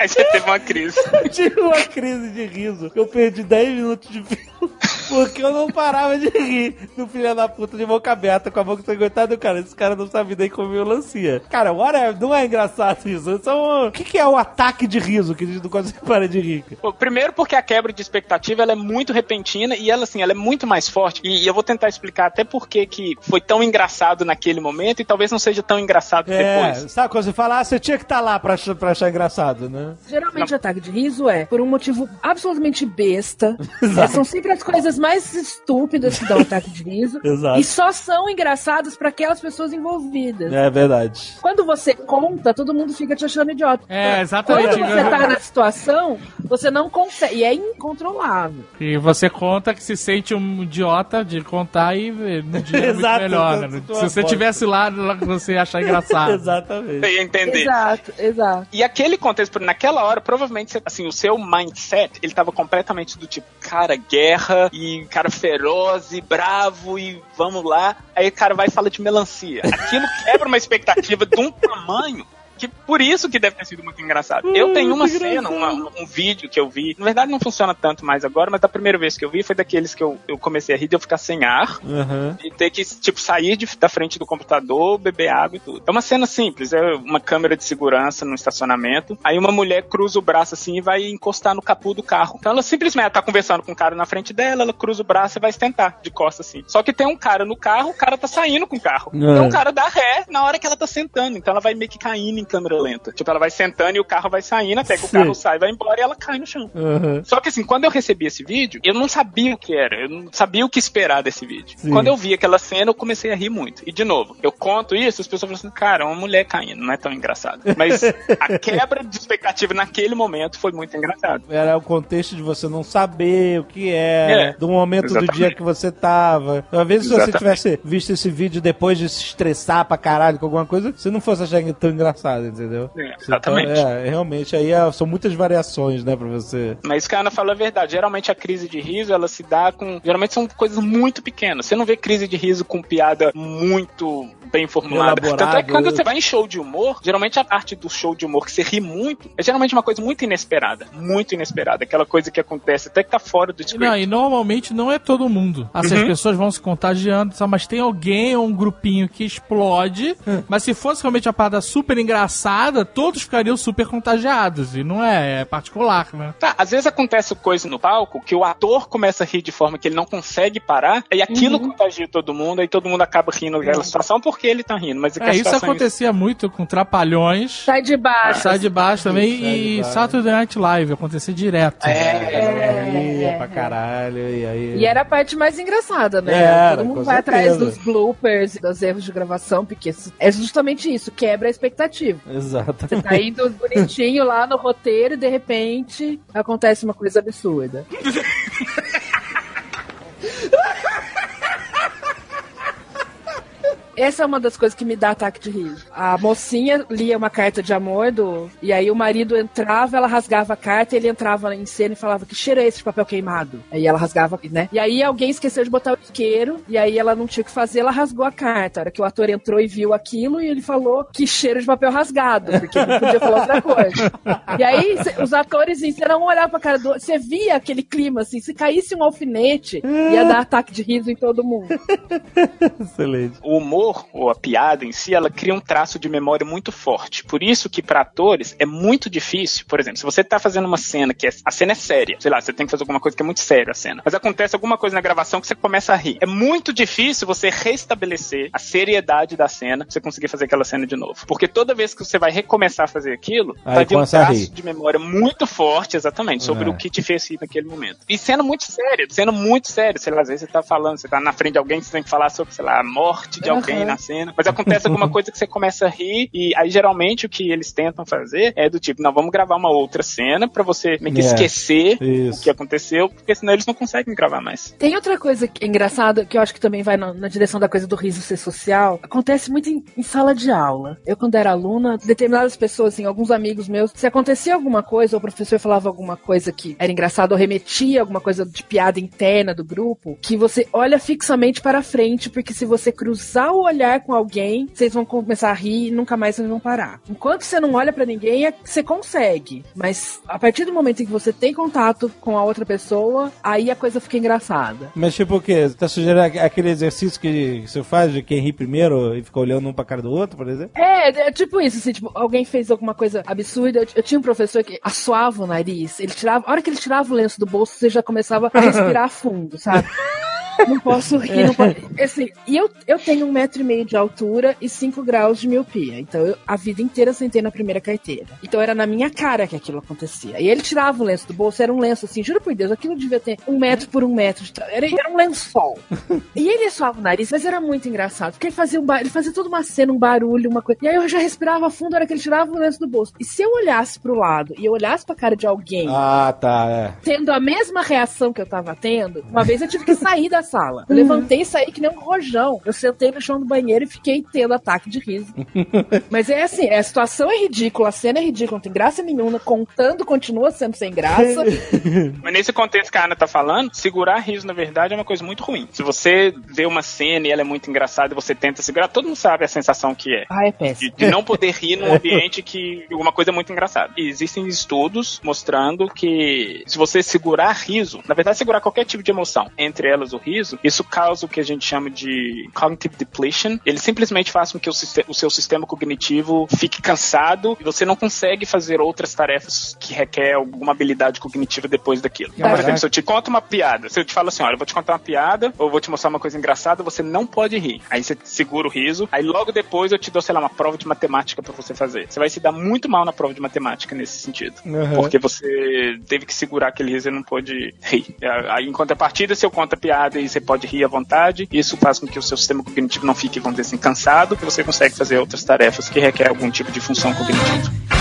Aí você teve uma crise. Eu tive uma crise de riso. Eu perdi 10 minutos de filme. Porque eu não parava de rir do filho da puta de boca aberta, com a boca sanguentada. Cara, esse cara não sabe nem comer melancia. Cara, whatever, não é engraçado isso. É só um- O que, que é o ataque de riso que a gente não consegue [LAUGHS] parar de rir? Primeiro porque a quebra de expectativa ela é muito repentina e ela assim, ela é muito mais forte. E, e eu vou tentar explicar até por que foi tão engraçado naquele momento e talvez não seja tão engraçado É, depois. sabe quando você fala, ah, você tinha que estar lá pra, ach- pra achar engraçado, né? Geralmente o ataque de riso é por um motivo absolutamente besta. [LAUGHS] É, são sempre as coisas mais estúpidas que dão ataque de riso. [LAUGHS] Exato. E só são engraçadas para aquelas pessoas envolvidas. É verdade. Quando você conta, todo mundo fica te achando idiota. É, exatamente. Quando você tá na situação, você não consegue. E é incontrolável. E você conta que se sente um idiota de contar e no dia [LAUGHS] é muito Exato, melhor. né? Se você tivesse lá, você ia achar engraçado. [LAUGHS] Exatamente. Você ia entender. Exato, exato. E aquele contexto, naquela hora, provavelmente, assim, o seu mindset, ele tava completamente do tipo, cara, guerra, e cara feroz e bravo, e vamos lá. Aí o cara vai e fala de melancia. Aquilo quebra uma expectativa de um tamanho que por isso que deve ter sido muito engraçado. eu tenho uma cena, uma- um vídeo que eu vi. Na verdade, não funciona tanto mais agora, mas a primeira vez que eu vi foi daqueles que eu, eu comecei a rir de eu ficar sem ar Aham. e ter que, tipo, sair de- da frente do computador, beber água e tudo. É uma cena simples, é uma câmera de segurança no estacionamento. Aí uma mulher cruza o braço assim e vai encostar no capô do carro. Então ela simplesmente tá conversando com um cara na frente dela, ela cruza o braço e vai tentar de costas assim. Só que tem um cara no carro, o cara tá saindo com o carro. Então o cara dá ré na hora que ela tá sentando. Então ela vai meio que caindo em câmera lenta. Tipo, ela vai sentando e o carro vai saindo até que o Sim. carro sai, vai embora e ela cai no chão. Aham. Só que assim, quando eu recebi esse vídeo, eu não sabia o que era, eu não sabia o que esperar desse vídeo. Sim. Quando eu vi aquela cena, eu comecei a rir muito. E de novo, eu conto isso, as pessoas falam assim, cara, uma mulher caindo, não é tão engraçado. Mas a [LAUGHS] quebra de expectativa naquele momento foi muito engraçado. Era o contexto de você não saber o que era, É, do momento do exatamente. dia que você tava. Às vezes, se você tivesse visto esse vídeo depois de se estressar pra caralho com alguma coisa, você não fosse achar tão engraçado, entendeu? É, Você exatamente. tá- é, realmente, aí é- são muitas variações, né, pra você. Mas que a Ana falou a verdade. Geralmente a crise de riso, ela se dá com. Geralmente são coisas muito pequenas. Você não vê crise de riso com piada muito bem formulada. Elaborado, Tanto é que quando né? você vai em show de humor, geralmente a parte do show de humor que você ri muito é geralmente uma coisa muito inesperada. Muito inesperada. Aquela coisa que acontece até que tá fora do script. Não, e normalmente não é todo mundo. Assim, Uhum. as pessoas vão se contagiando, mas tem alguém ou um grupinho que explode. Mas se fosse realmente uma parada super engraçada, todos ficariam super contagiados. E não é, é particular, né? Tá, às vezes acontece coisa no palco que o ator começa a rir de forma que ele não consegue parar, e aquilo Uhum. contagia todo mundo, aí todo mundo acaba rindo daquela situação porque ele tá rindo. Mas é É, isso acontecia muito com Trapalhões. Sai de baixo. Sai de baixo também Sai e baixo. Saturday Night Live acontecia direto. É, é, pra caralho, e aí... E era a parte mais engraçada, né? Era, Todo mundo vai certeza. atrás dos bloopers e dos erros de gravação, porque é justamente isso, quebra a expectativa. [LAUGHS] Exato. Você tá indo bonitinho lá no roteiro e de repente acontece uma coisa absurda. [LAUGHS] Essa é uma das coisas que me dá ataque de riso. A mocinha lia uma carta de amor do. E aí o marido entrava, ela rasgava a carta, ele entrava em cena e falava: Que cheiro é esse de papel queimado? Aí ela rasgava, né? E aí alguém esqueceu de botar o isqueiro, e aí ela não tinha o que fazer, ela rasgou a carta. A hora que o ator entrou e viu aquilo, e ele falou: Que cheiro de papel rasgado, porque não podia falar outra coisa. E aí cê- os atores em cena não olhavam pra cara do. Você via aquele clima assim, se caísse um alfinete, ia dar ataque de riso em todo mundo. [LAUGHS] Excelente. o humor ou a piada em si, ela cria um traço de memória muito forte. Por isso que para atores é muito difícil, por exemplo, se você tá fazendo uma cena que é, a cena é séria, sei lá, você tem que fazer alguma coisa que é muito séria a cena, mas acontece alguma coisa na gravação que você começa a rir. É muito difícil você restabelecer a seriedade da cena, pra você conseguir fazer aquela cena de novo. Porque toda vez que você vai recomeçar a fazer aquilo, Aí vai vir um traço de memória muito forte, exatamente, sobre É. o que te fez rir naquele momento. E sendo muito sério, sendo muito sério, sei lá, às vezes você tá falando, você tá na frente de alguém, você tem que falar sobre, sei lá, a morte de alguém Na cena, mas acontece alguma [LAUGHS] coisa que você começa a rir, e aí geralmente o que eles tentam fazer é do tipo, não, vamos gravar uma outra cena pra você meio que É. esquecer Isso. o que aconteceu, porque senão eles não conseguem gravar mais. Tem outra coisa que é engraçada, que eu acho que também vai na, na direção da coisa do riso ser social. Acontece muito em, em sala de aula. Eu, quando era aluna, determinadas pessoas, assim, alguns amigos meus, se acontecia alguma coisa, ou o professor falava alguma coisa que era engraçado, ou remetia alguma coisa de piada interna do grupo, que você olha fixamente para frente, porque se você cruzar o olhar com alguém, vocês vão começar a rir e nunca mais vocês vão parar. Enquanto você não olha pra ninguém, é você consegue. Mas a partir do momento em que você tem contato com a outra pessoa, aí a coisa fica engraçada. Mas tipo o quê? Você tá sugerindo aqu- aquele exercício que você faz de quem ri primeiro e fica olhando um pra cara do outro, por exemplo? É, é tipo isso, assim, tipo, alguém fez alguma coisa absurda. Eu, eu tinha um professor que assoava o nariz, ele tirava, a hora que ele tirava o lenço do bolso, você já começava a respirar [LAUGHS] fundo, sabe? Não posso rir, não posso. [LAUGHS] Assim, e eu, eu tenho um metro e meio de altura e cinco graus de miopia. Então, eu, a vida inteira sentei na primeira carteira. Então, era na minha cara que aquilo acontecia. E ele tirava o lenço do bolso, era um lenço assim, juro por Deus, aquilo devia ter um metro por um metro. De era, era um lençol. [LAUGHS] E ele assoava o nariz, mas era muito engraçado. Porque ele fazia, um ba- ele fazia toda uma cena, um barulho, uma coisa. E aí eu já respirava fundo hora que ele tirava o lenço do bolso. E se eu olhasse pro lado e eu olhasse pra cara de alguém Ah, tá, é. tendo a mesma reação que eu tava tendo, uma vez eu tive que sair da sala. Eu levantei e saí que nem um rojão. Eu sentei no chão do banheiro e fiquei tendo ataque de riso. [LAUGHS] Mas é assim, a situação é ridícula, a cena é ridícula, não tem graça nenhuma. Contando continua sendo sem graça. [LAUGHS] Mas nesse contexto que a Ana tá falando, segurar riso, na verdade, é uma coisa muito ruim. Se você vê uma cena e ela é muito engraçada e você tenta segurar, todo mundo sabe a sensação que é. Ah, é De, péssimo. de não poder rir num [LAUGHS] ambiente que alguma coisa é muito engraçada. E existem estudos mostrando que se você segurar riso, na verdade segurar qualquer tipo de emoção, entre elas o riso, isso causa o que a gente chama de cognitive depletion. Ele simplesmente faz com que o, o seu sistema cognitivo fique cansado e você não consegue fazer outras tarefas que requer alguma habilidade cognitiva depois daquilo. Então, por exemplo, se eu te conto uma piada, se eu te falo assim, olha, eu vou te contar uma piada, ou vou te mostrar uma coisa engraçada, você não pode rir. Aí você segura o riso, aí logo depois eu te dou, sei lá, uma prova de matemática pra você fazer. Você vai se dar muito mal na prova de matemática nesse sentido. Uhum. Porque você teve que segurar aquele riso e não pôde rir. Aí, em contrapartida, se eu conto a piada e você pode rir à vontade, isso faz com que o seu sistema cognitivo não fique, vamos dizer assim, cansado, e você consegue fazer outras tarefas que requerem algum tipo de função cognitiva.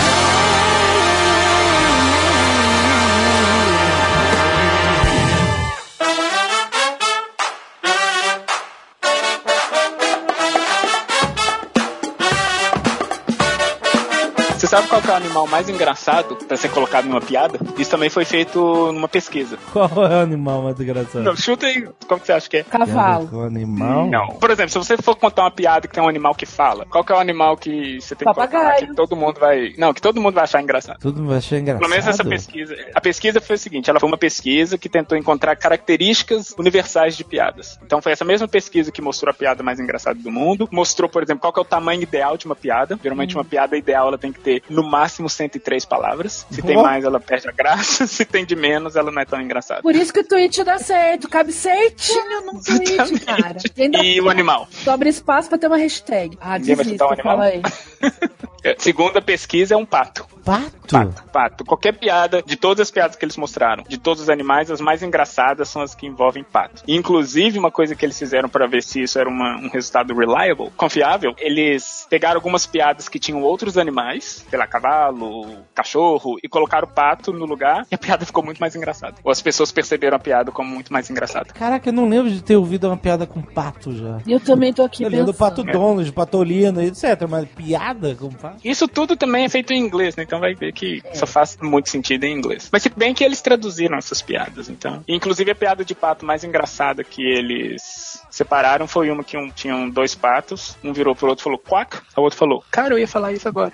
Sabe qual que é o animal mais engraçado pra ser colocado numa piada? Isso também foi feito numa pesquisa. Qual é o animal mais engraçado? Não, chuta aí, como que você acha que é? Cavalo. Qual animal? Não. Por exemplo, se você for contar uma piada que tem um animal que fala, qual que é o animal que você tem que colocar Papagaio. que todo mundo vai. Não, que todo mundo vai achar engraçado. Tudo vai achar engraçado. Pelo menos essa pesquisa. A pesquisa foi o seguinte: ela foi uma pesquisa que tentou encontrar características universais de piadas. Então foi essa mesma pesquisa que mostrou a piada mais engraçada do mundo. Mostrou, por exemplo, qual que é o tamanho ideal de uma piada. Geralmente uma piada ideal ela tem que ter no máximo 103 palavras. Se tem mais, ela perde a graça. [LAUGHS] Se tem de menos, ela não é tão engraçada. Por isso que o tweet dá certo. Cabe certinho num tweet, Exatamente. cara. E ainda E o animal? sobra espaço pra ter uma hashtag. Ah, Ninguém vai desista, chutar o animal? fala aí. [LAUGHS] É, Segunda pesquisa é um pato. Pato? Pato, pato. Qualquer piada, de todas as piadas que eles mostraram, de todos os animais, as mais engraçadas são as que envolvem pato. E, inclusive, uma coisa que eles fizeram pra ver se isso era uma- um resultado reliable, confiável, eles pegaram algumas piadas que tinham outros animais, sei lá, cavalo, cachorro, e colocaram o pato no lugar, e a piada ficou muito mais engraçada. Ou as pessoas perceberam a piada como muito mais engraçada. Caraca, eu não lembro de ter ouvido uma piada com pato já. Eu também tô aqui Eu lembro do. Pato Donald, Patolino, etc. Mas piada com pato? Isso tudo também é feito em inglês, né? Então vai ver que só faz muito sentido em inglês. Mas se bem que eles traduziram essas piadas, então. Inclusive a piada de pato mais engraçada que eles separaram foi uma que um, tinham dois patos, um virou pro outro e falou quack, o outro falou, cara, eu ia falar isso agora.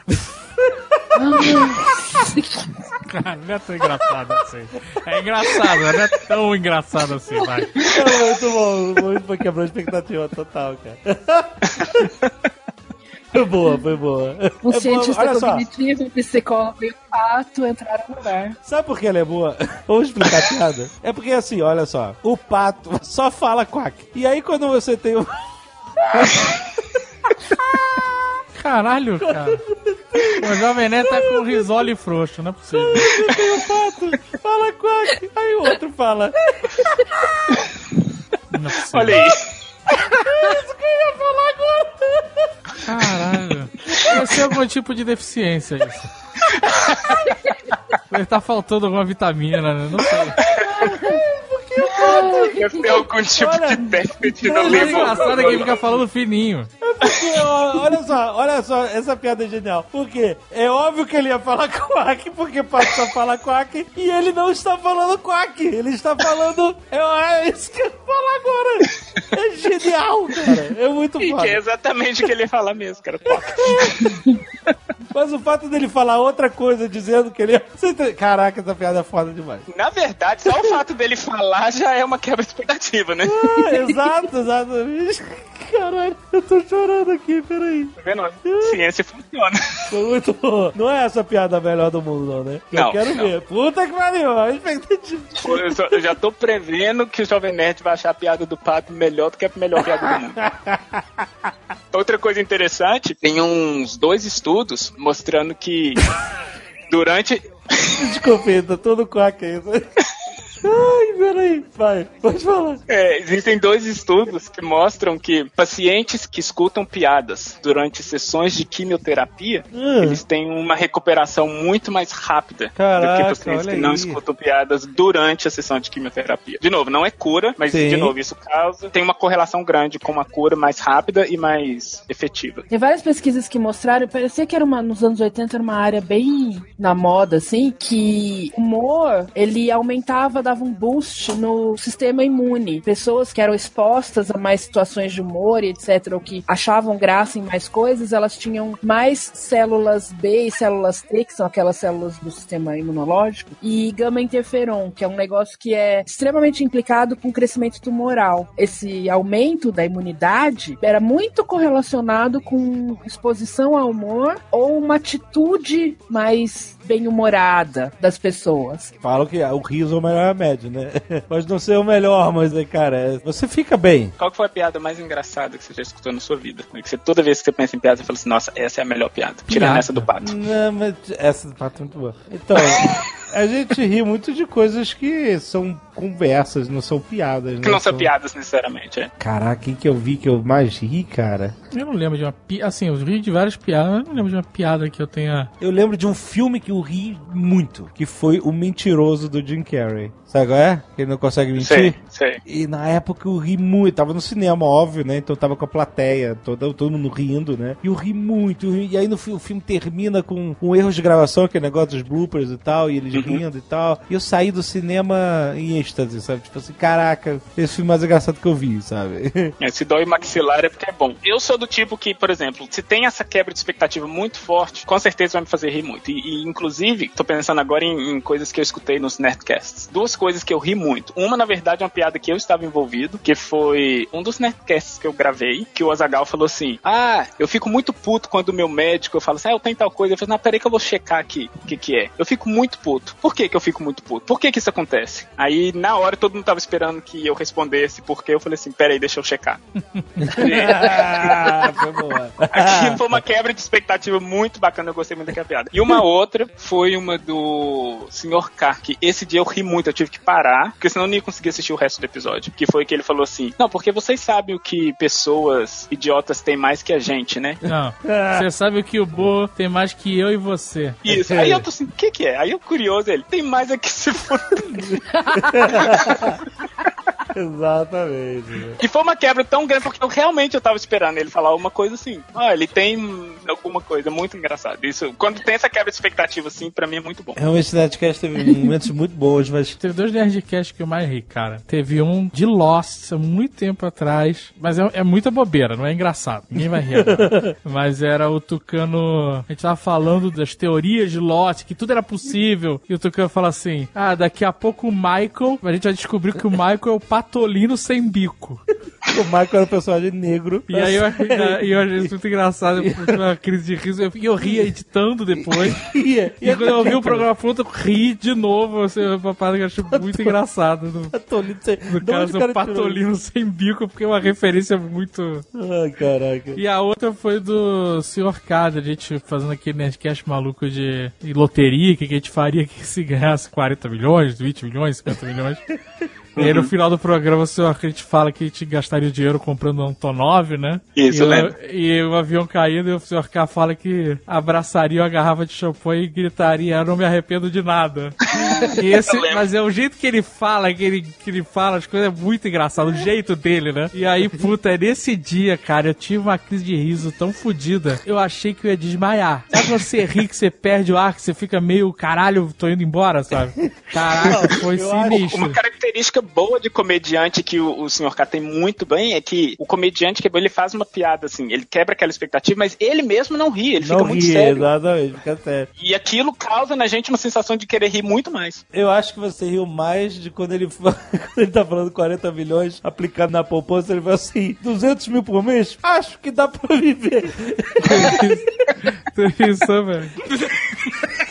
Cara, [LAUGHS] não é tão engraçado assim. É engraçado, não é tão engraçado assim, vai. Não, muito bom, muito bom, quebrou a expectativa total, cara. [LAUGHS] Foi boa, foi boa. Um É boa, cientista olha só, cognitivo, um psicólogo e um pato entraram no lugar. sabe por que ela é boa? [LAUGHS] Vamos explicar a piada? É porque assim, olha só, o pato [LAUGHS] só fala quack. E aí quando você tem o. [LAUGHS] Caralho, cara. O Jovem Nerd tá com o risole frouxo, não é possível. tem o pato, fala quack. Aí o outro fala. Não é possível. Olha aí. Caralho. Deve ser algum tipo de deficiência isso. [LAUGHS] Ele tá faltando alguma vitamina, né? Não sei. Deve ter algum tipo Olha, de déficit O no mais livro. engraçado é que ele fica falando fininho. Porque, ó, olha só, olha só, essa piada é genial. Porque é óbvio que ele ia falar quack, porque pato só fala quack, e ele não está falando quack, ele está falando. É, é isso que eu ia falar agora. É genial, cara. É muito E que é exatamente o que ele ia falar mesmo, cara. Mas o fato dele falar outra coisa dizendo que ele? Caraca, essa piada é foda demais. Na verdade, só o fato dele falar já é uma quebra de expectativa, né? Ah, exato, exatamente. Caralho, eu tô chorando aqui, peraí. Tá vendo? Ciência funciona. Foi muito bom. Não é essa piada melhor do mundo, não, né? Eu Não, quero não. ver. Puta que pariu, a expectativa. Eu, só- eu já tô prevendo que o Jovem Nerd vai achar a piada do pato melhor do que a melhor piada do mundo. Outra coisa interessante, tem uns dois estudos mostrando que durante. Desculpa, tá todo quack aí. Ai, peraí. Vai, pode falar. É, existem dois estudos que mostram que pacientes que escutam piadas durante sessões de quimioterapia, Hum. eles têm uma recuperação muito mais rápida do Caraca, que pacientes que não aí. escutam piadas durante a sessão de quimioterapia. De novo, não é cura, mas Sim. de novo, isso causa tem uma correlação grande com uma cura mais rápida e mais efetiva. Tem várias pesquisas que mostraram, parecia que era uma, nos anos 80 era uma área bem na moda, assim, que o humor, ele aumentava, dava um boost no sistema imune. Pessoas que eram expostas a mais situações de humor e etc, ou que achavam graça em mais coisas, elas tinham mais células B e células T, que são aquelas células do sistema imunológico, e gama interferon, que é um negócio que é extremamente implicado com o crescimento tumoral. Esse aumento da imunidade era muito correlacionado com exposição ao humor ou uma atitude mais bem-humorada das pessoas. Falam que o riso é o melhor remédio, né? [LAUGHS] Pode não ser o melhor, mas, é, cara, é- você fica bem. Qual que foi a piada mais engraçada que você já escutou na sua vida? Que você, toda vez que você pensa em piada, você fala assim, nossa, essa é a melhor piada. Tirando Piada. essa do pato. Não, mas essa do pato é muito boa. Então, [LAUGHS] a gente ri muito de coisas que são conversas, não são piadas, né? Que não são piadas necessariamente, é. Caraca, quem que eu vi que eu mais ri, cara? Eu não lembro de uma piada. Assim, eu ri de várias piadas, mas eu não lembro de uma piada que eu tenha. Eu lembro de um filme que eu ri muito, que foi O Mentiroso do Jim Carrey. Sabe qual é? Que ele não consegue mentir? Sei, sei. E na época eu ri muito, tava no cinema, óbvio, né? Então eu tava com a plateia, todo, todo mundo rindo, né? E eu ri muito, eu ri- e aí no o filme termina com, com erros de gravação, aquele negócio dos bloopers e tal, e eles rindo e tal. E eu saí do cinema em êxtase, sabe? Tipo assim, caraca, esse filme é mais engraçado que eu vi, sabe? [LAUGHS] É, se dói maxilar é porque é bom. Eu sou do tipo que, por exemplo, se tem essa quebra de expectativa muito forte, com certeza vai me fazer rir muito. E, e, inclusive, tô pensando agora em, em coisas que eu escutei nos Nerdcasts. Duas coisas que eu ri muito. Uma, na verdade, é uma piada que eu estava envolvido, que foi um dos Nerdcasts que eu gravei, que o Azagal falou assim: Ah, eu fico muito puto quando o meu médico, eu falo assim, ah, eu tenho tal coisa. Eu falo, não, peraí que eu vou checar aqui o que que é. Eu fico muito puto. Por que que eu fico muito puto? Por que que isso acontece? Aí, na hora, todo mundo tava esperando que eu respondesse porque eu falei assim, peraí, deixa eu checar. [LAUGHS] Ah, foi boa. Aqui foi uma quebra de expectativa muito bacana, eu gostei muito daquela piada. E uma outra foi uma do Sr. K, que esse dia eu ri muito, eu tive que parar, porque senão eu não ia conseguir assistir o resto do episódio. Que foi que ele falou assim: Não, porque vocês sabem o que pessoas idiotas têm mais que a gente, né? Não. [LAUGHS] Você sabe que o Bo tem mais que eu e você. Isso. Aí eu tô assim, o que que é? Aí eu curioso, ele, tem mais aqui se for. [LAUGHS] [LAUGHS] Exatamente. né? E foi uma quebra tão grande, porque eu realmente eu tava esperando ele falar uma coisa assim. Ah, ele tem alguma coisa muito engraçada. Isso, quando tem essa quebra de expectativa assim, pra mim é muito bom. Realmente o Nerdcast teve momentos muito bons, mas Teve dois Nerdcasts que eu mais ri, cara. Teve um de Lost, há muito tempo atrás. Mas é, é muita bobeira, não é engraçado. Ninguém vai rir agora. [LAUGHS] Mas era o Tucano. A gente tava falando das teorias de Lost, que tudo era possível. E o Tucano fala assim: Ah, daqui a pouco o Michael. A gente vai descobrir que o Michael é o patolino sem bico. o Michael era um personagem negro. E aí eu, [LAUGHS] e eu achei isso muito engraçado. Tive uma crise de riso. E eu, eu ria editando depois. [LAUGHS] E quando eu ouvi o programa pronto, eu ri de novo. Assim, uma parada que eu achei muito engraçado. No, Patolino sem... no De caso, onde o o cara tirou patolino sem bico, porque é uma referência muito. Ai, caraca. E a outra foi do Sr. Cada, a gente fazendo aquele Nerdcast maluco de, loteria, que a gente faria que se ganhasse 40 milhões, 20 milhões, 50 milhões. [LAUGHS] E aí no final do programa o senhor a gente fala que a gente gastaria dinheiro comprando um Antonov, né? Isso, e, lembro. e o avião caindo e o senhor K fala que abraçaria uma garrafa de champanhe e gritaria, eu não me arrependo de nada. [LAUGHS] E esse, mas é o jeito que ele fala, que ele, que ele fala as coisas é muito engraçado, o jeito dele, né? E aí, puta, é nesse dia, cara, eu tive uma crise de riso tão fodida, eu achei que eu ia desmaiar. Sabe quando você ri que você perde o ar, que você fica meio, caralho, tô indo embora, sabe? Caraca, foi sinistro. Uma característica boa de comediante que o, o Sr. K tem muito bem é que o comediante que é bom, ele faz uma piada assim, ele quebra aquela expectativa, mas ele mesmo não ri, ele Não fica muito ri, sério. exatamente, fica sério. E aquilo causa na gente uma sensação de querer rir muito mais. Eu acho que você riu mais de quando ele, [LAUGHS] quando ele tá falando 40 milhões aplicado na poupança, ele fala assim, 200 mil por mês? Acho que dá pra viver. [LAUGHS] Isso, velho. [LAUGHS]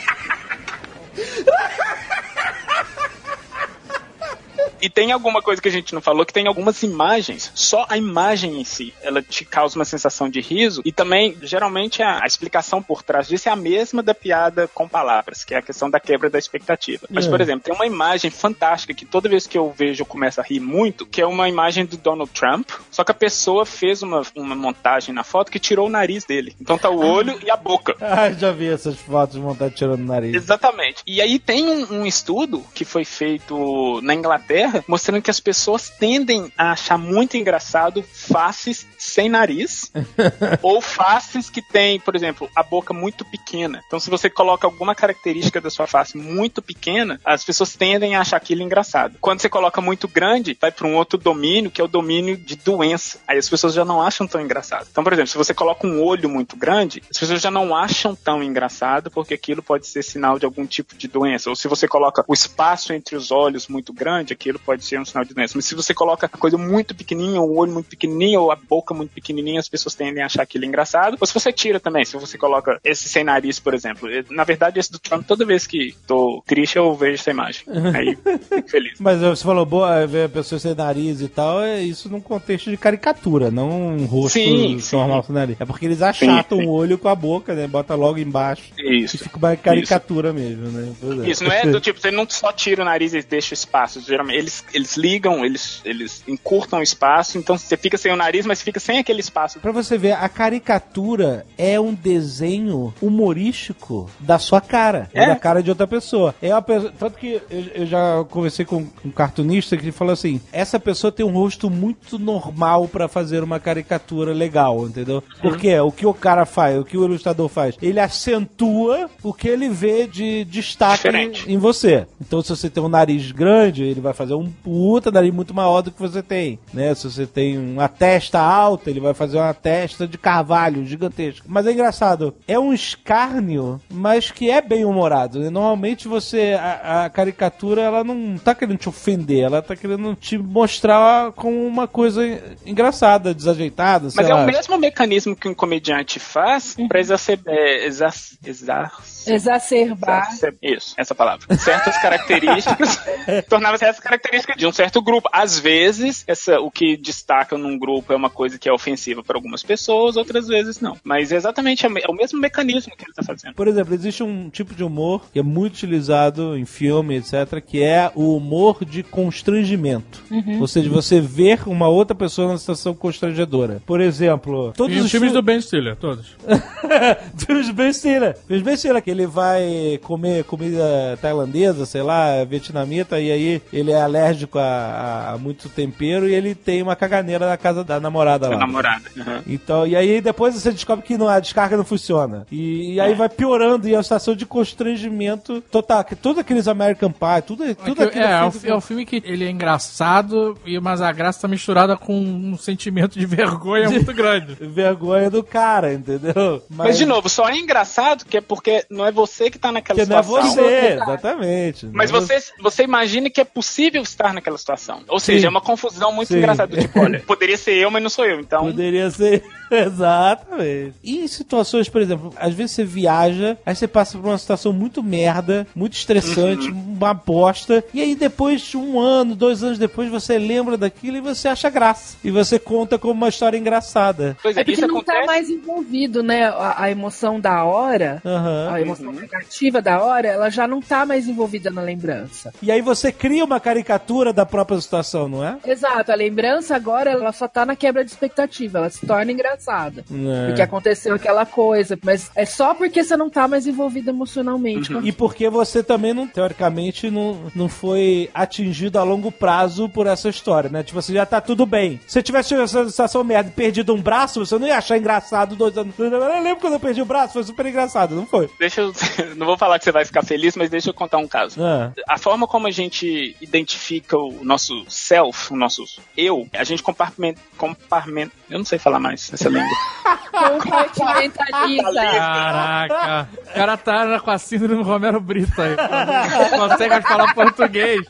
E tem alguma coisa que a gente não falou, que tem algumas imagens, só a imagem em si, ela te causa uma sensação de riso, e também, geralmente, a, a explicação por trás disso é a mesma da piada com palavras, que é a questão da quebra da expectativa. Mas, É. por exemplo, tem uma imagem fantástica que toda vez que eu vejo eu começo a rir muito, que é uma imagem do Donald Trump, só que a pessoa fez uma, uma montagem na foto que tirou o nariz dele. Então tá o olho e a boca. [LAUGHS] Ah, já vi essas fotos de vontade tirando o nariz. Exatamente. E aí tem um, um estudo que foi feito na Inglaterra mostrando que as pessoas tendem a achar muito engraçado faces sem nariz [LAUGHS] ou faces que tem, por exemplo, a boca muito pequena. Então, se você coloca alguma característica da sua face muito pequena, as pessoas tendem a achar aquilo engraçado. Quando você coloca muito grande, vai para um outro domínio, que é o domínio de doença. Aí as pessoas já não acham tão engraçado. Então, por exemplo, se você coloca um olho muito grande, as pessoas já não acham tão engraçado, porque aquilo pode ser sinal de algum tipo de doença. Ou se você coloca o espaço entre os olhos muito grande, aquilo pode ser um sinal de doença. Mas se você coloca a coisa muito pequenininha, o olho muito pequenininho, ou a boca muito pequenininha, as pessoas tendem a achar aquilo engraçado. Ou se você tira também, se você coloca esse sem nariz, por exemplo. Na verdade, esse do Trump, toda vez que tô triste, eu vejo essa imagem. Aí, [LAUGHS] fico feliz. Mas você falou, boa, ver a pessoa sem nariz e tal, é isso num contexto de caricatura, não um rosto Sim, sim. normal sem nariz. É porque eles achatam sim. o olho com a boca, né? Bota logo embaixo. E Isso. fica uma caricatura mesmo, né? É. Isso, não é do [LAUGHS] tipo, você não só tira o nariz e deixa espaço. Geralmente, eles, eles ligam, eles, eles encurtam o espaço, então você fica sem o nariz, mas fica sem aquele espaço. Pra você ver, a caricatura é um desenho humorístico da sua cara, é. É. da cara de outra pessoa. É uma pessoa, tanto que eu, eu já conversei com um cartunista que falou assim: essa pessoa tem um rosto muito normal pra fazer uma caricatura legal, entendeu? Porque o que o cara faz, o que o ilustrador faz, ele acentua o que ele vê de destaque Diferente. em você. Então, se você tem um nariz grande, ele vai fazer um puta nariz muito maior do que você tem, né? Se você tem uma testa alta, ele vai fazer uma testa de carvalho gigantesca. Mas é engraçado, é um escárnio, mas que é bem humorado. Né? Normalmente você, a, a caricatura, ela não tá querendo te ofender, ela tá querendo te mostrar como uma coisa engraçada, desajeitada, Mas é lá. o mesmo mecanismo que um comediante faz pra exacerbar. É, exa, exa, Exacerbar. exacer- isso, essa palavra. Certas características. [LAUGHS] tornava certas características de um certo grupo. Às vezes, essa, o que destaca num grupo é uma coisa que é ofensiva para algumas pessoas, outras vezes não. Mas é exatamente é o mesmo mecanismo que ele tá fazendo. Por exemplo, existe um tipo de humor que é muito utilizado em filme, etc., que é o humor de constrangimento. Ou seja, você ver uma outra pessoa numa situação constrangedora. Por exemplo, todos E os os filmes fi- do Ben Stiller, todos. [LAUGHS] Dos Ben Stiller. Dos Ben Stiller, que ele vai comer comida tailandesa, sei lá, vietnamita, e aí ele é alérgico a, a- a muito tempero e ele tem uma caganeira na casa da namorada Da lá. namorada. Uhum. Então, e aí depois você descobre que não, a descarga não funciona. E, e aí vai piorando e é uma situação de constrangimento total. Que todos aqueles American Pie, tudo, tudo É, aquilo é, é, um, feito fi- é um filme que ele é engraçado, e- mas a graça tá misturada com um sentimento de vergonha muito grande. [LAUGHS] vergonha do cara, entendeu? Mas, de novo, só é engraçado que é porque não é você que tá naquela que não é situação. você, exatamente. Mas Não é você, você imagina que é possível estar naquela situação. Ou seja, Sim. é uma confusão muito Sim. engraçada. Tipo, olha, [LAUGHS] poderia ser eu, mas não sou eu. Então, Poderia ser. [LAUGHS] Exatamente. E em situações, por exemplo, às vezes você viaja, aí você passa por uma situação muito merda, muito estressante, Uhum. uma bosta, e aí depois de um ano, dois anos depois, você lembra daquilo e você acha graça. E você conta como uma história engraçada. pois é, É porque isso não acontece. tá mais envolvido, né? A, a emoção da hora, Aham. a emoção negativa da hora, ela já não tá mais envolvida na lembrança. E aí você cria uma caricatura da própria situação, não é? Exato, a lembrança agora ela só tá na quebra de expectativa, ela se torna engraçada. É. Porque aconteceu aquela coisa, mas é só porque você não tá mais envolvido emocionalmente. com E porque você também não, teoricamente, não, não foi atingido a longo prazo por essa história, né? Tipo, você já tá tudo bem. Se você tivesse tido essa situação merda e perdido um braço, você não ia achar engraçado dois anos. Eu lembro quando eu perdi o braço, foi super engraçado, não foi? Deixa eu. [LAUGHS] Não vou falar que você vai ficar feliz, mas deixa eu contar um caso. Ah. A forma como a gente identifica o nosso self, o nosso eu, a gente compartimenta. compartimenta eu não sei falar mais essa língua. Compartimentaliza. Caraca. O cara tá com a síndrome Romero Brito aí. Não consegue falar português.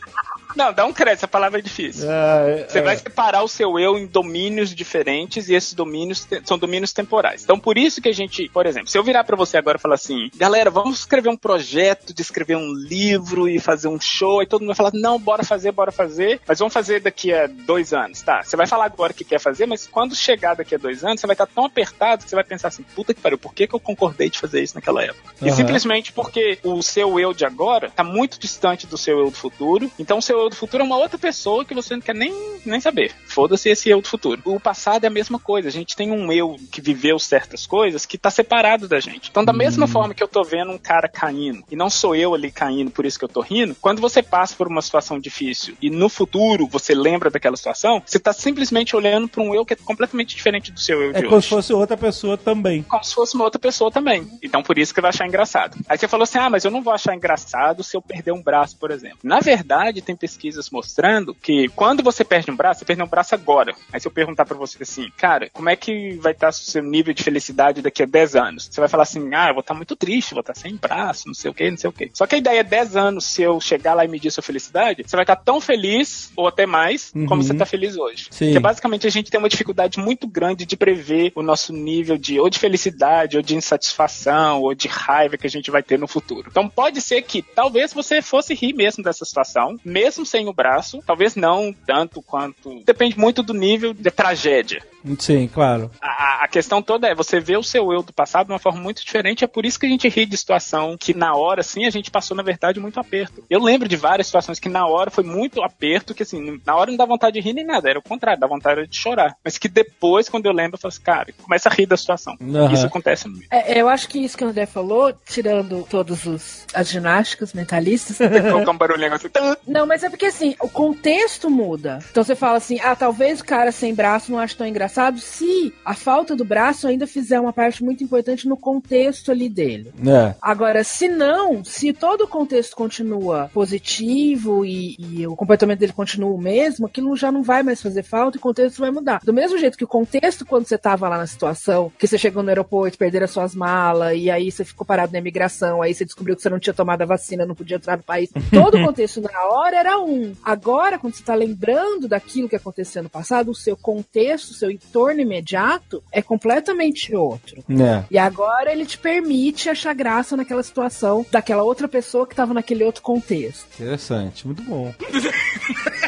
Não, dá um crédito, a palavra é difícil. É, Você é. vai separar o seu eu em domínios diferentes e esses domínios são domínios temporais. Então, por isso que a gente, por exemplo, se eu virar pra você agora e falar assim, galera, vamos escrever um projeto de escrever um livro e fazer um show, e todo mundo vai falar, não, bora fazer, bora fazer, mas vamos fazer daqui a dois anos, tá? Você vai falar agora que quer fazer, mas quando chegar daqui a dois anos, você vai estar tão apertado que você vai pensar assim, puta que pariu, por que, que eu concordei de fazer isso naquela época? E Aham. simplesmente porque o seu eu de agora tá muito distante do seu eu do futuro, então o seu eu do futuro é uma outra pessoa que você não quer nem, nem saber. Foda-se esse eu do futuro. O passado é a mesma coisa. A gente tem um eu que viveu certas coisas que tá separado da gente. Então, da mesma forma que eu tô vendo um cara caindo, e não sou eu ali caindo, por isso que eu tô rindo, quando você passa por uma situação difícil e no futuro você lembra daquela situação, você tá simplesmente olhando pra um eu que é completamente diferente do seu eu É de como hoje se fosse outra pessoa também. como se fosse uma outra pessoa também. Então por isso que vai achar engraçado. Aí você falou assim: ah, mas eu não vou achar engraçado se eu perder um braço, por exemplo. Na verdade, tem pesquisas mostrando que quando você perde um braço, você perde um braço agora. Aí se eu perguntar pra você assim, cara, como é que vai estar o seu nível de felicidade daqui a 10 anos? Você vai falar assim: ah, eu vou estar muito triste, vou estar sem braço, não sei o que, não sei o que. Só que a ideia é 10 anos, se eu chegar lá e medir sua felicidade, você vai estar tão feliz, ou até mais, como você tá feliz hoje. Sim. Porque basicamente a gente tem uma dificuldade muito grande de prever o nosso nível de ou de felicidade, ou de insatisfação, ou de raiva que a gente vai ter no futuro. Então pode ser que talvez você fosse rir mesmo dessa situação, mesmo sem o braço, talvez não tanto quanto. Depende muito do nível de tragédia. Sim, claro. A, a questão toda é, você vê o seu eu do passado de uma forma muito diferente, é por isso que a gente ri de situação que na hora, assim, a gente passou, na verdade, muito aperto. Eu lembro de várias situações que na hora foi muito aperto, que assim, na hora não dá vontade de rir nem nada, era o contrário, dá vontade de chorar. Mas que depois, quando eu lembro, eu falo assim, cara, começa a rir da situação. Aham. Isso acontece muito. É, eu acho que isso que o André falou, tirando todos os as ginásticas mentalistas. Tem [LAUGHS] que colocar um barulhinho assim. Não, mas é porque assim, o contexto muda. Então você fala assim, ah, talvez o cara sem braço não ache tão engraçado se a falta do braço ainda fizer uma parte muito importante no contexto ali dele. É. Agora, se não, se todo o contexto continua positivo e, e o comportamento dele continua o mesmo, aquilo já não vai mais fazer falta e o contexto vai mudar. Do mesmo jeito que o contexto, quando você tava lá na situação, que você chegou no aeroporto, perderam as suas malas, e aí você ficou parado na imigração, aí você descobriu que você não tinha tomado a vacina, não podia entrar no país. [LAUGHS] Todo o contexto na hora era um. Agora, quando você tá lembrando daquilo que aconteceu no passado, o seu contexto, o seu entorno imediato é completamente outro. É. E agora ele te permite achar graça naquela situação daquela outra pessoa que tava naquele outro contexto. Interessante, muito bom. [LAUGHS]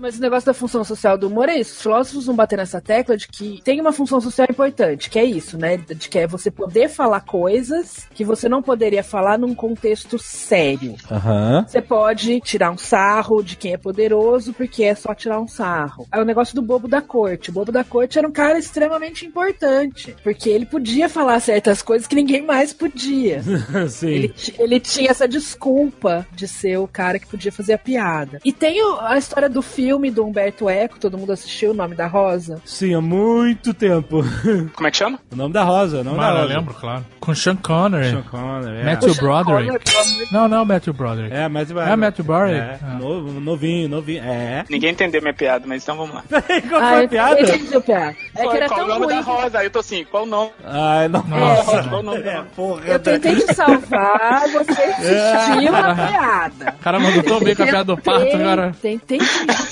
Mas o negócio da função social do humor é isso. Os filósofos vão bater nessa tecla de que tem uma função social importante, que é isso, né? De que é você poder falar coisas que você não poderia falar num contexto sério. Aham. Você pode tirar um sarro de quem é poderoso, porque é só tirar um sarro. É o negócio do bobo da corte. O bobo da corte era um cara extremamente importante, porque ele podia falar certas coisas que ninguém mais podia. [LAUGHS] Sim. Ele, ele tinha essa desculpa de ser o cara que podia fazer a piada. E tem a história do filme do Humberto Eco, todo mundo assistiu, O Nome da Rosa. Sim, há muito tempo. [LAUGHS] Como é que chama? o nome da Rosa, o nome da eu Rosa. lembro, claro. Com Sean Connery. Sean Connery, é. Matthew Sean Broderick. Não, não, Matthew Broderick. É, Matthew É Matthew Broderick? É, Ah. novo, novinho, novinho. É. Ninguém entendeu minha piada, mas então vamos lá. [LAUGHS] Qual foi Ah, a piada? eu entendi a piada. É que era qual o tão nome da ruim. Rosa? Aí eu tô assim, qual o nome? Ai, não. Nossa, qual o nome É, dela? porra. Eu tentei te salvar, você [LAUGHS] insistiu na piada. O cara mandou tão bem com a piada do Tentei- cara. Tentei que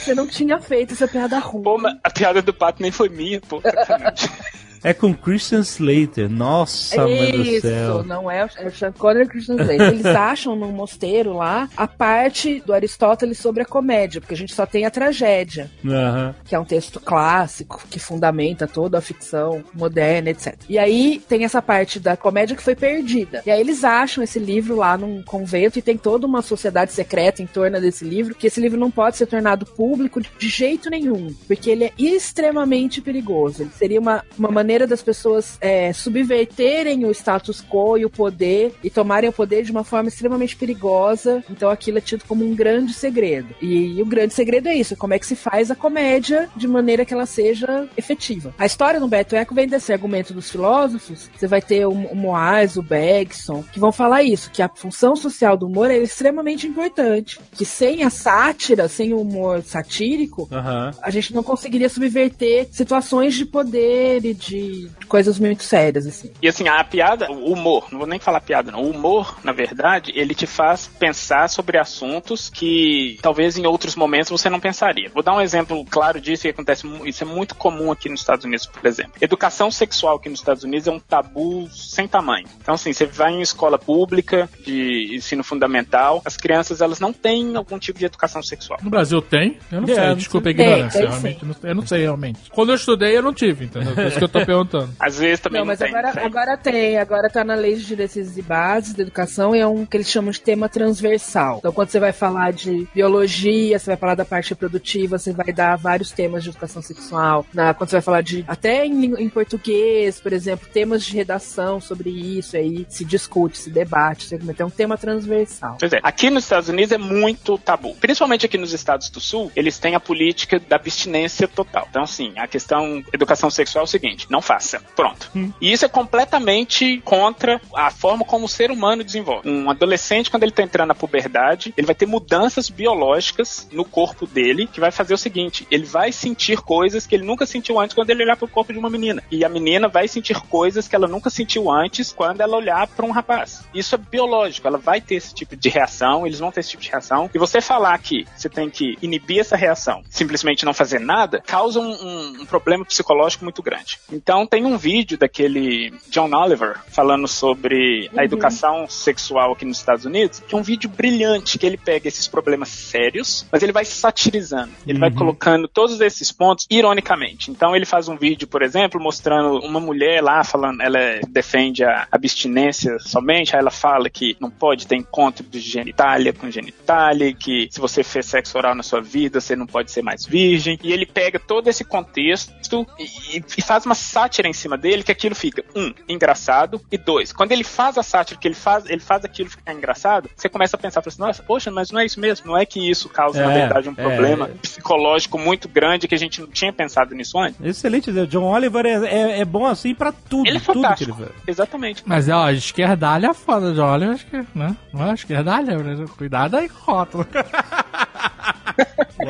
você não tinha feito essa piada ruim. Pô, mas a piada do pato nem foi minha, pô. [LAUGHS] É com Christian Slater. Nossa, mãe do Isso, céu. não é o é o Sean Connery e Christian Slater. Eles [LAUGHS] acham num mosteiro lá a parte do Aristóteles sobre a comédia, porque a gente só tem a tragédia, Aham. que é um texto clássico que fundamenta toda a ficção moderna, etc. E aí tem essa parte da comédia que foi perdida. E aí eles acham esse livro lá num convento e tem toda uma sociedade secreta em torno desse livro, que esse livro não pode ser tornado público de jeito nenhum, porque ele é extremamente perigoso. Ele seria uma, uma maneira das pessoas é, subverterem o status quo e o poder e tomarem o poder de uma forma extremamente perigosa. Então aquilo é tido como um grande segredo. E, o grande segredo é isso: como é que se faz a comédia de maneira que ela seja efetiva. A história no Beto Eco vem desse argumento dos filósofos. Você vai ter o, o Moaz, o Bergson, que vão falar isso: que a função social do humor é extremamente importante. Que sem a sátira, sem o humor satírico, Aham. a gente não conseguiria subverter situações de poder e de de coisas muito sérias, assim. E assim, a piada, o humor, não vou nem falar piada, não. O humor, na verdade, ele te faz pensar sobre assuntos que talvez em outros momentos você não pensaria. Vou dar um exemplo claro disso que acontece, isso é muito comum aqui nos Estados Unidos, por exemplo. Educação sexual aqui nos Estados Unidos é um tabu sem tamanho. Então, assim, você vai em escola pública de ensino fundamental, as crianças elas não têm algum tipo de educação sexual. No Brasil tem? Eu não É, sei, desculpa a ignorância. Tem, realmente, não- eu não sei realmente. Quando eu estudei, eu não tive, entendeu? Por isso que eu tô perguntando. Às vezes também Não, não, mas tem. agora, tem. agora tem. Agora tá na lei de diretrizes e bases da educação e é um que eles chamam de tema transversal. Então, quando você vai falar de biologia, você vai falar da parte reprodutiva, você vai dar vários temas de educação sexual. Na, quando você vai falar de. Até em, em português, por exemplo, temas de redação sobre isso, aí se discute, se debate. Você tem um tema transversal. Pois é, aqui nos Estados Unidos é muito tabu. Principalmente aqui nos estados do sul, eles têm a política da abstinência total. Então, assim, a questão educação sexual é o seguinte: não faça. Pronto. E isso é completamente contra a forma como o ser humano desenvolve. Um adolescente, quando ele tá entrando na puberdade, ele vai ter mudanças biológicas no corpo dele que vai fazer o seguinte: ele vai sentir coisas que ele nunca sentiu antes quando ele olhar pro corpo de uma menina. E a menina vai sentir coisas que ela nunca sentiu antes quando ela olhar para um rapaz. Isso é biológico, ela vai ter esse tipo de reação, eles vão ter esse tipo de reação. E você falar que você tem que inibir essa reação, simplesmente não fazer nada, causa um, um- um problema psicológico muito grande. Então tem um vídeo daquele John Oliver falando sobre a educação sexual aqui nos Estados Unidos, que é um vídeo brilhante, que ele pega esses problemas sérios, mas ele vai satirizando. Ele vai colocando todos esses pontos ironicamente. Então ele faz um vídeo, por exemplo, mostrando uma mulher lá falando, ela defende a abstinência somente, aí ela fala que não pode ter encontro de genitália com genitália, que se você fez sexo oral na sua vida, você não pode ser mais virgem. E ele pega todo esse contexto e, e faz uma sátira em cima dele, que aquilo fica, um, engraçado, e dois, quando ele faz a sátira, que ele faz, ele faz aquilo ficar engraçado, você começa a pensar, assim, nossa, poxa, mas não é isso mesmo, não é que isso causa, na É, verdade, um é. problema psicológico muito grande que a gente não tinha pensado nisso antes. Excelente, o John Oliver é, é, é bom assim pra tudo. Ele é tudo que fantástico. ele faz. Exatamente. Mas, ó, esquerdalha é foda, de olha, acho que, né? Não é esquerdalha, né? cuidado aí com o rótulo. [LAUGHS]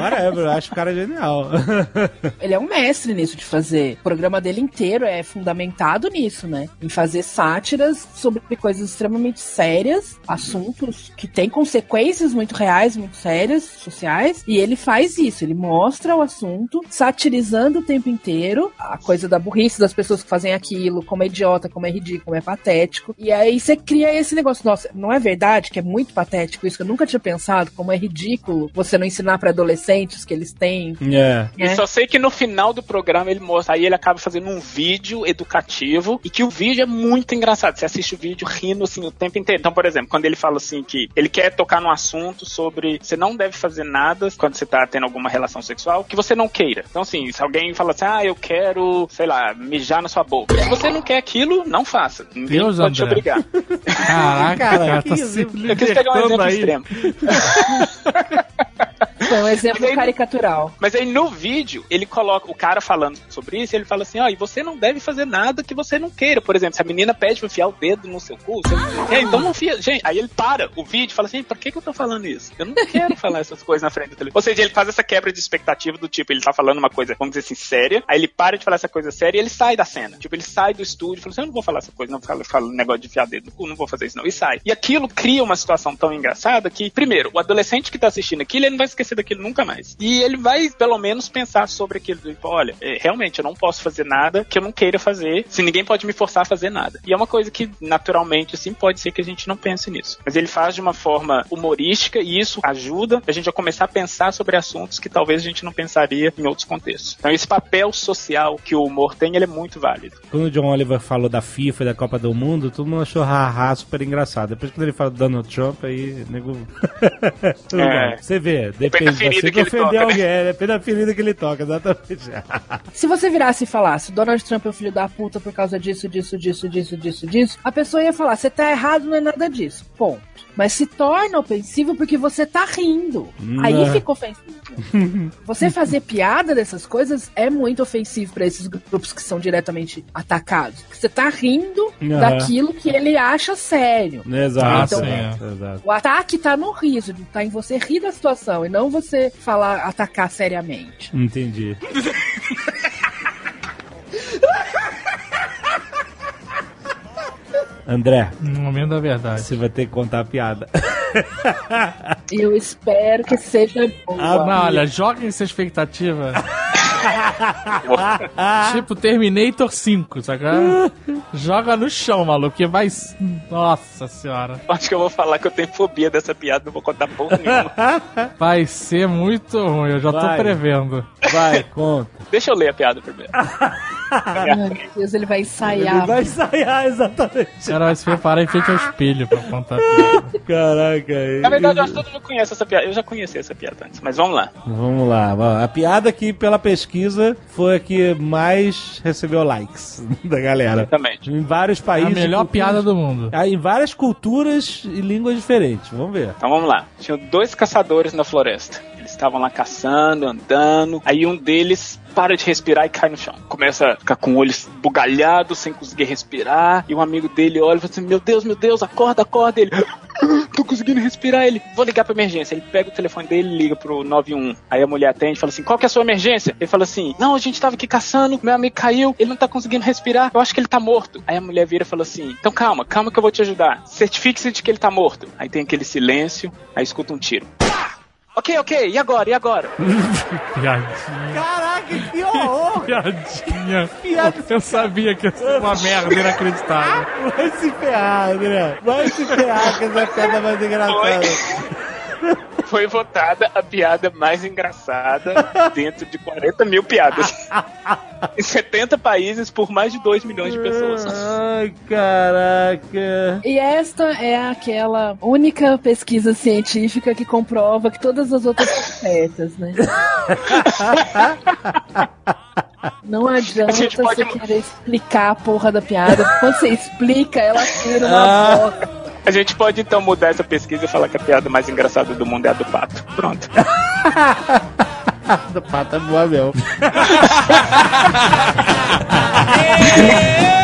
Whatever, eu acho o cara genial. [LAUGHS] Ele é um mestre nisso de fazer. O programa dele inteiro é fundamentado nisso, né? Em fazer sátiras sobre coisas extremamente sérias, assuntos que têm consequências muito reais, muito sérias, sociais. E ele faz isso. Ele mostra o assunto, satirizando o tempo inteiro a coisa da burrice das pessoas que fazem aquilo, como é idiota, como é ridículo, como é patético. E aí você cria esse negócio. Nossa, não é verdade que é muito patético isso que eu nunca tinha pensado, como é ridículo você não ensinar pra adolescentes que eles têm é. E É. só sei que no final do programa ele mostra, aí ele acaba fazendo um vídeo educativo e que o vídeo é muito engraçado. Você assiste o vídeo rindo assim o tempo inteiro. Então, por exemplo, quando ele fala assim que ele quer tocar num assunto sobre você não deve fazer nada quando você tá tendo alguma relação sexual que você não queira. Então, assim, se alguém fala assim, ah, eu quero, sei lá, mijar na sua boca. Se você não quer aquilo, não faça. Ninguém Deus, pode te André. obrigar. Caraca, [LAUGHS] Cara, cara, que tá Eu quis pegar um exemplo aí. extremo. [LAUGHS] Foi um exemplo Mas aí- caricatural. Mas aí no vídeo, ele coloca o cara falando sobre isso, ele fala assim: ó, e você não deve fazer nada que você não queira. Por exemplo, se a menina pede pra enfiar o dedo no seu cu, você não quer, então não enfia. Gente, aí ele para o vídeo e fala assim: pra que, que eu tô falando isso? Eu não quero falar essas coisas na frente do telefone. Ou seja, ele faz essa quebra de expectativa do tipo, ele tá falando uma coisa, vamos dizer assim, séria, aí ele para de falar essa coisa séria e ele sai da cena. Tipo, ele sai do estúdio e fala assim: eu não vou falar essa coisa, não fala, fala negócio de enfiar dedo no cu, não vou fazer isso não. E sai. E aquilo cria uma situação tão engraçada que, primeiro, o adolescente que tá assistindo aquilo, ele não vai esquecer daquilo nunca mais. E ele vai, pelo menos, pensar sobre aquilo. Tipo, olha, é, realmente, eu não posso fazer nada que eu não queira fazer, se ninguém pode me forçar a fazer nada. E é uma coisa que, naturalmente, assim, pode ser que a gente não pense nisso. Mas ele faz de uma forma humorística e isso ajuda a gente a começar a pensar sobre assuntos que talvez a gente não pensaria em outros contextos. Então, esse papel social que o humor tem, ele é muito válido. Quando o John Oliver falou da FIFA e da Copa do Mundo, todo mundo achou haha super engraçado. Depois quando ele fala do Donald Trump, aí, nego. [LAUGHS] É. Você vê, Da de ferida você que ele ofender toca, né? alguém. É, depende da ferida que ele toca, exatamente. [LAUGHS] Se você virasse e falasse, Donald Trump é o filho da puta por causa disso, disso, disso, disso, disso, disso, a pessoa ia falar, você tá errado, não é nada disso. Ponto. Mas se torna ofensivo porque você tá rindo. Aí Não. fica ofensivo. [LAUGHS] Você fazer piada dessas coisas é muito ofensivo pra esses grupos que são diretamente atacados. Você tá rindo Aham. daquilo que ele acha sério. Exato, Então- exato. O ataque tá no riso, tá em você rir da situação e não você falar, atacar seriamente. Entendi. [LAUGHS] André, No momento da verdade. você vai ter que contar a piada. Eu espero que seja boa. Ah, Não, olha, joga essa expectativa. [LAUGHS] [LAUGHS] tipo Terminator 5, saca? Joga no chão, maluco, que vai. Nossa senhora. Acho que eu vou falar que eu tenho fobia dessa piada, não vou contar porra nenhuma. [LAUGHS] Vai ser muito ruim, eu já tô Vai. prevendo. Vai, conta. Deixa eu ler a piada primeiro. Meu Deus, ele vai Ele ensaiar. vai ensaiar, exatamente. O cara vai se preparar em frente ao espelho pra contar a piada. Caraca. Na verdade, eu acho que todo mundo conhece essa piada. Eu já conheci essa piada antes, mas vamos lá. Vamos lá. A piada que, pela pesquisa, foi a que mais recebeu likes [LAUGHS] da galera. Exatamente. Em vários É a países. melhor culturas- piada do mundo. Ah, Em várias culturas e línguas diferentes. Vamos ver. Então vamos lá. Tinham dois caçadores na floresta. Estavam lá caçando, andando. Aí um deles para de respirar e cai no chão. Começa a ficar com o olho bugalhado, sem conseguir respirar. E um amigo dele olha e fala assim: Meu Deus, meu Deus, acorda, acorda. Ele, "Ah, tô conseguindo respirar. Ele, vou ligar pra emergência. Ele pega o telefone dele liga pro 91. Aí a mulher atende e fala assim: Qual que é a sua emergência? Ele fala assim: Não, a gente tava aqui caçando, meu amigo caiu, ele não tá conseguindo respirar, eu acho que ele tá morto. Aí a mulher vira e fala assim: Então calma, calma que eu vou te ajudar. Certifique-se de que ele tá morto. Aí tem aquele silêncio, aí escuta um tiro. Ok, ok, e agora? E agora? [LAUGHS] Piadinha. Caraca, que horror! [LAUGHS] Piadinha. Piada. Eu sabia que ia ser uma [LAUGHS] merda inacreditável. Vai se ferrar, André. Vai se ferrar com essa piada mais engraçada. Foi votada a piada mais engraçada dentro de 40 mil piadas. [LAUGHS] em 70 países por mais de 2 milhões de pessoas. Ai, caraca. E esta é aquela única pesquisa científica que comprova que todas as outras são certas, né? [LAUGHS] Não adianta gente pode- você querer explicar a porra da piada. Quando você explica, ela tira Ah. uma boca. A gente pode então mudar essa pesquisa e falar que a piada mais engraçada do mundo é a do pato. Pronto. [LAUGHS] Do pato é boa mesmo. [LAUGHS]